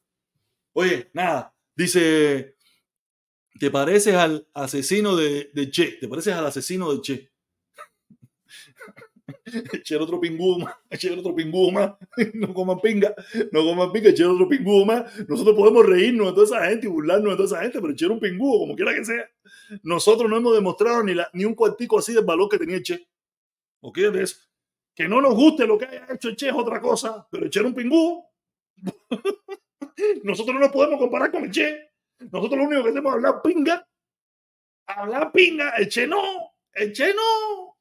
Oye, nada. Dice te pareces al asesino de, Che, te pareces al asesino de Che. Echar otro pingú más, echar otro pingú más, no coman pinga, no coman pinga, echar otro pingú más. Nosotros podemos reírnos de toda esa gente y burlarnos de toda esa gente, pero echar un pingú, como quiera que sea. Nosotros no hemos demostrado ni, ni un cuartico así del valor que tenía Che. ¿Ok? De eso. Que no nos guste lo que haya hecho Che es otra cosa, pero echar un pingú. Nosotros no nos podemos comparar con el Che. Nosotros lo único que hacemos es hablar pinga. Hablar pinga. El Che no. El Che no.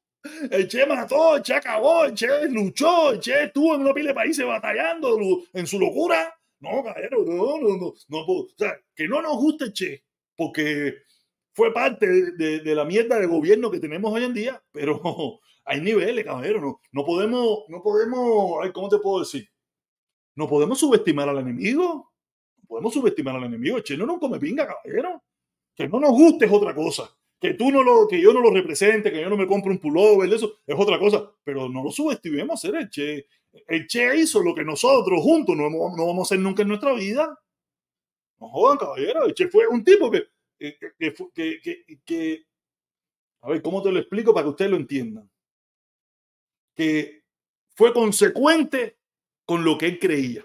El Che mató, el Che acabó, el Che luchó, el Che estuvo en una pila de países batallando en su locura. No, caballero, no, no, no, no. O sea, que no nos guste el Che, porque fue parte de, de, la mierda de gobierno que tenemos hoy en día, pero hay niveles, caballero. No, no podemos, no podemos, ¿cómo te puedo decir? No podemos subestimar al enemigo podemos subestimar al enemigo. Che, no nos come pinga, caballero. Que no nos guste es otra cosa. Que tú no lo, que yo no lo represente, que yo no me compre un pullover, eso es otra cosa. Pero no lo subestimemos hacer el Che. El Che hizo lo que nosotros juntos no, no vamos a hacer nunca en nuestra vida. No jodan, caballero. El Che fue un tipo que, que, que, que, a ver, ¿cómo te lo explico para que ustedes lo entiendan? Que fue consecuente con lo que él creía.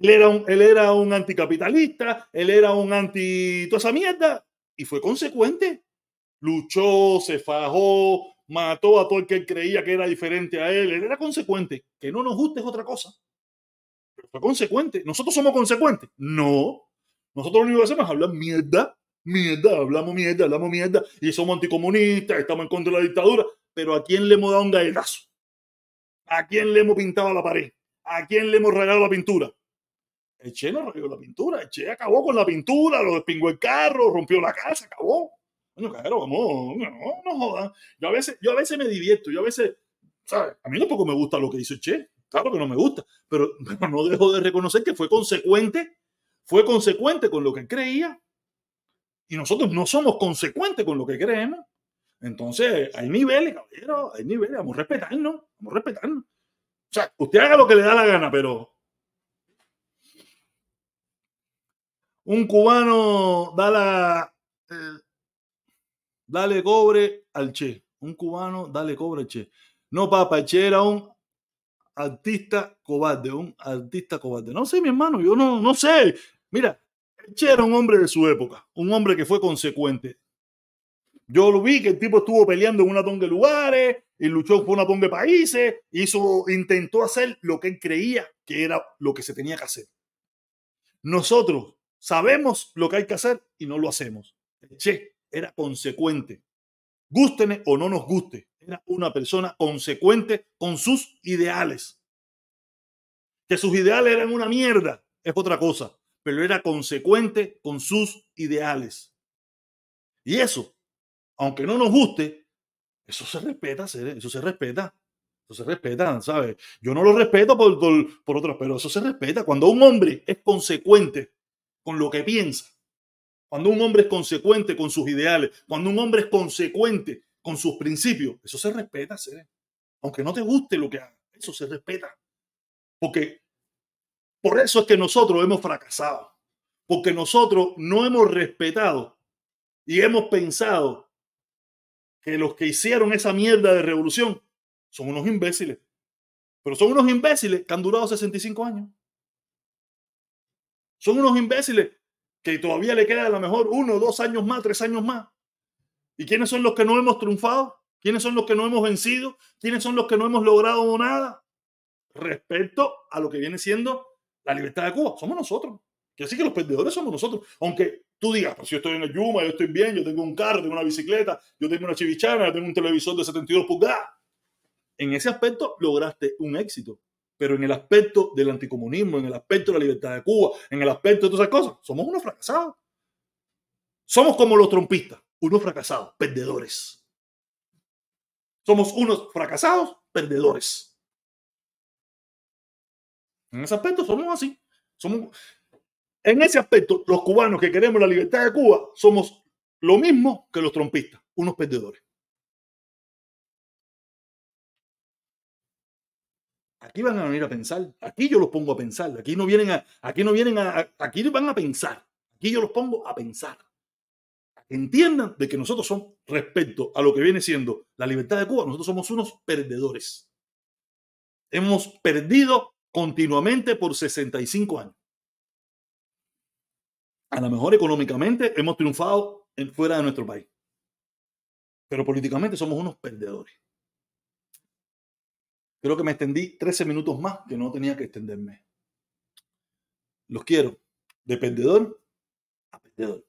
Él era, un, él era un anticapitalista, él era un anti toda esa mierda y fue consecuente. Luchó, se fajó, mató a todo el que él creía que era diferente a él. Él era consecuente. Que no nos guste es otra cosa. Pero fue consecuente. ¿Nosotros somos consecuentes? No. Nosotros lo único que hacemos es hablar mierda, mierda, hablamos mierda, hablamos mierda y somos anticomunistas, estamos en contra de la dictadura. Pero ¿a quién le hemos dado un galletazo? ¿A quién le hemos pintado la pared? ¿A quién le hemos regalado la pintura? El Che no arregló la pintura. El Che acabó con la pintura, lo despingó el carro, rompió la casa, acabó. Coño, claro, vamos, no, no jodan. Yo a veces, yo a veces me divierto, yo a veces, ¿sabes? A mí tampoco me gusta lo que hizo el Che. Claro que no me gusta, pero, pero no dejo de reconocer que fue consecuente, fue consecuente con lo que creía. Y nosotros no somos consecuentes con lo que creemos. Entonces, hay niveles, caballero, hay niveles, vamos a respetarnos, vamos a respetarnos. O sea, usted haga lo que le da la gana, pero un cubano da la, eh, dale cobre al Che. Un cubano, dale cobre al Che. No, papá, el Che era un artista cobarde, un artista cobarde. No sé, mi hermano, yo no, no sé. Mira, el Che era un hombre de su época, un hombre que fue consecuente. Yo lo vi que el tipo estuvo peleando en una tonga de lugares y luchó por una tonga de países, hizo, intentó hacer lo que él creía que era lo que se tenía que hacer. Nosotros sabemos lo que hay que hacer y no lo hacemos. Che era consecuente. Gústene o no nos guste, era una persona consecuente con sus ideales. Que sus ideales eran una mierda es otra cosa, pero era consecuente con sus ideales. Y eso aunque no nos guste, eso se respeta, eso se respeta. Eso se respeta, ¿sabes? Yo no lo respeto por, por, por pero eso se respeta. Cuando un hombre es consecuente con lo que piensa, cuando un hombre es consecuente con sus ideales, cuando un hombre es consecuente con sus principios, eso se respeta, aunque no te guste lo que haga, eso se respeta. Porque por eso es que nosotros hemos fracasado, porque nosotros no hemos respetado y hemos pensado que los que hicieron esa mierda de revolución son unos imbéciles. Pero son unos imbéciles que han durado 65 años. Son unos imbéciles que todavía le queda a lo mejor uno, dos años más, tres años más. ¿Y quiénes son los que no hemos triunfado? ¿Quiénes son los que no hemos vencido? ¿Quiénes son los que no hemos logrado nada? Respecto a lo que viene siendo la libertad de Cuba. Somos nosotros. Que así que los perdedores somos nosotros. Aunque tú digas, pues yo estoy en el Yuma, yo estoy bien, yo tengo un carro, tengo una bicicleta, yo tengo una chivichana, yo tengo un televisor de 72 pulgadas. En ese aspecto lograste un éxito. Pero en el aspecto del anticomunismo, en el aspecto de la libertad de Cuba, en el aspecto de todas esas cosas, somos unos fracasados. Somos como los trompistas, unos fracasados, perdedores. Somos unos fracasados, perdedores. En ese aspecto somos así. Somos, en ese aspecto, los cubanos que queremos la libertad de Cuba somos lo mismo que los trompistas, unos perdedores. Aquí van a venir a pensar, aquí yo los pongo a pensar, aquí no vienen a, aquí no vienen a, aquí van a pensar, aquí yo los pongo a pensar. Entiendan de que nosotros somos, respecto a lo que viene siendo la libertad de Cuba, nosotros somos unos perdedores. Hemos perdido continuamente por 65 años a lo mejor económicamente hemos triunfado fuera de nuestro país. Pero políticamente somos unos perdedores. Creo que me extendí 13 minutos más que no tenía que extenderme. Los quiero. De perdedor a perdedor.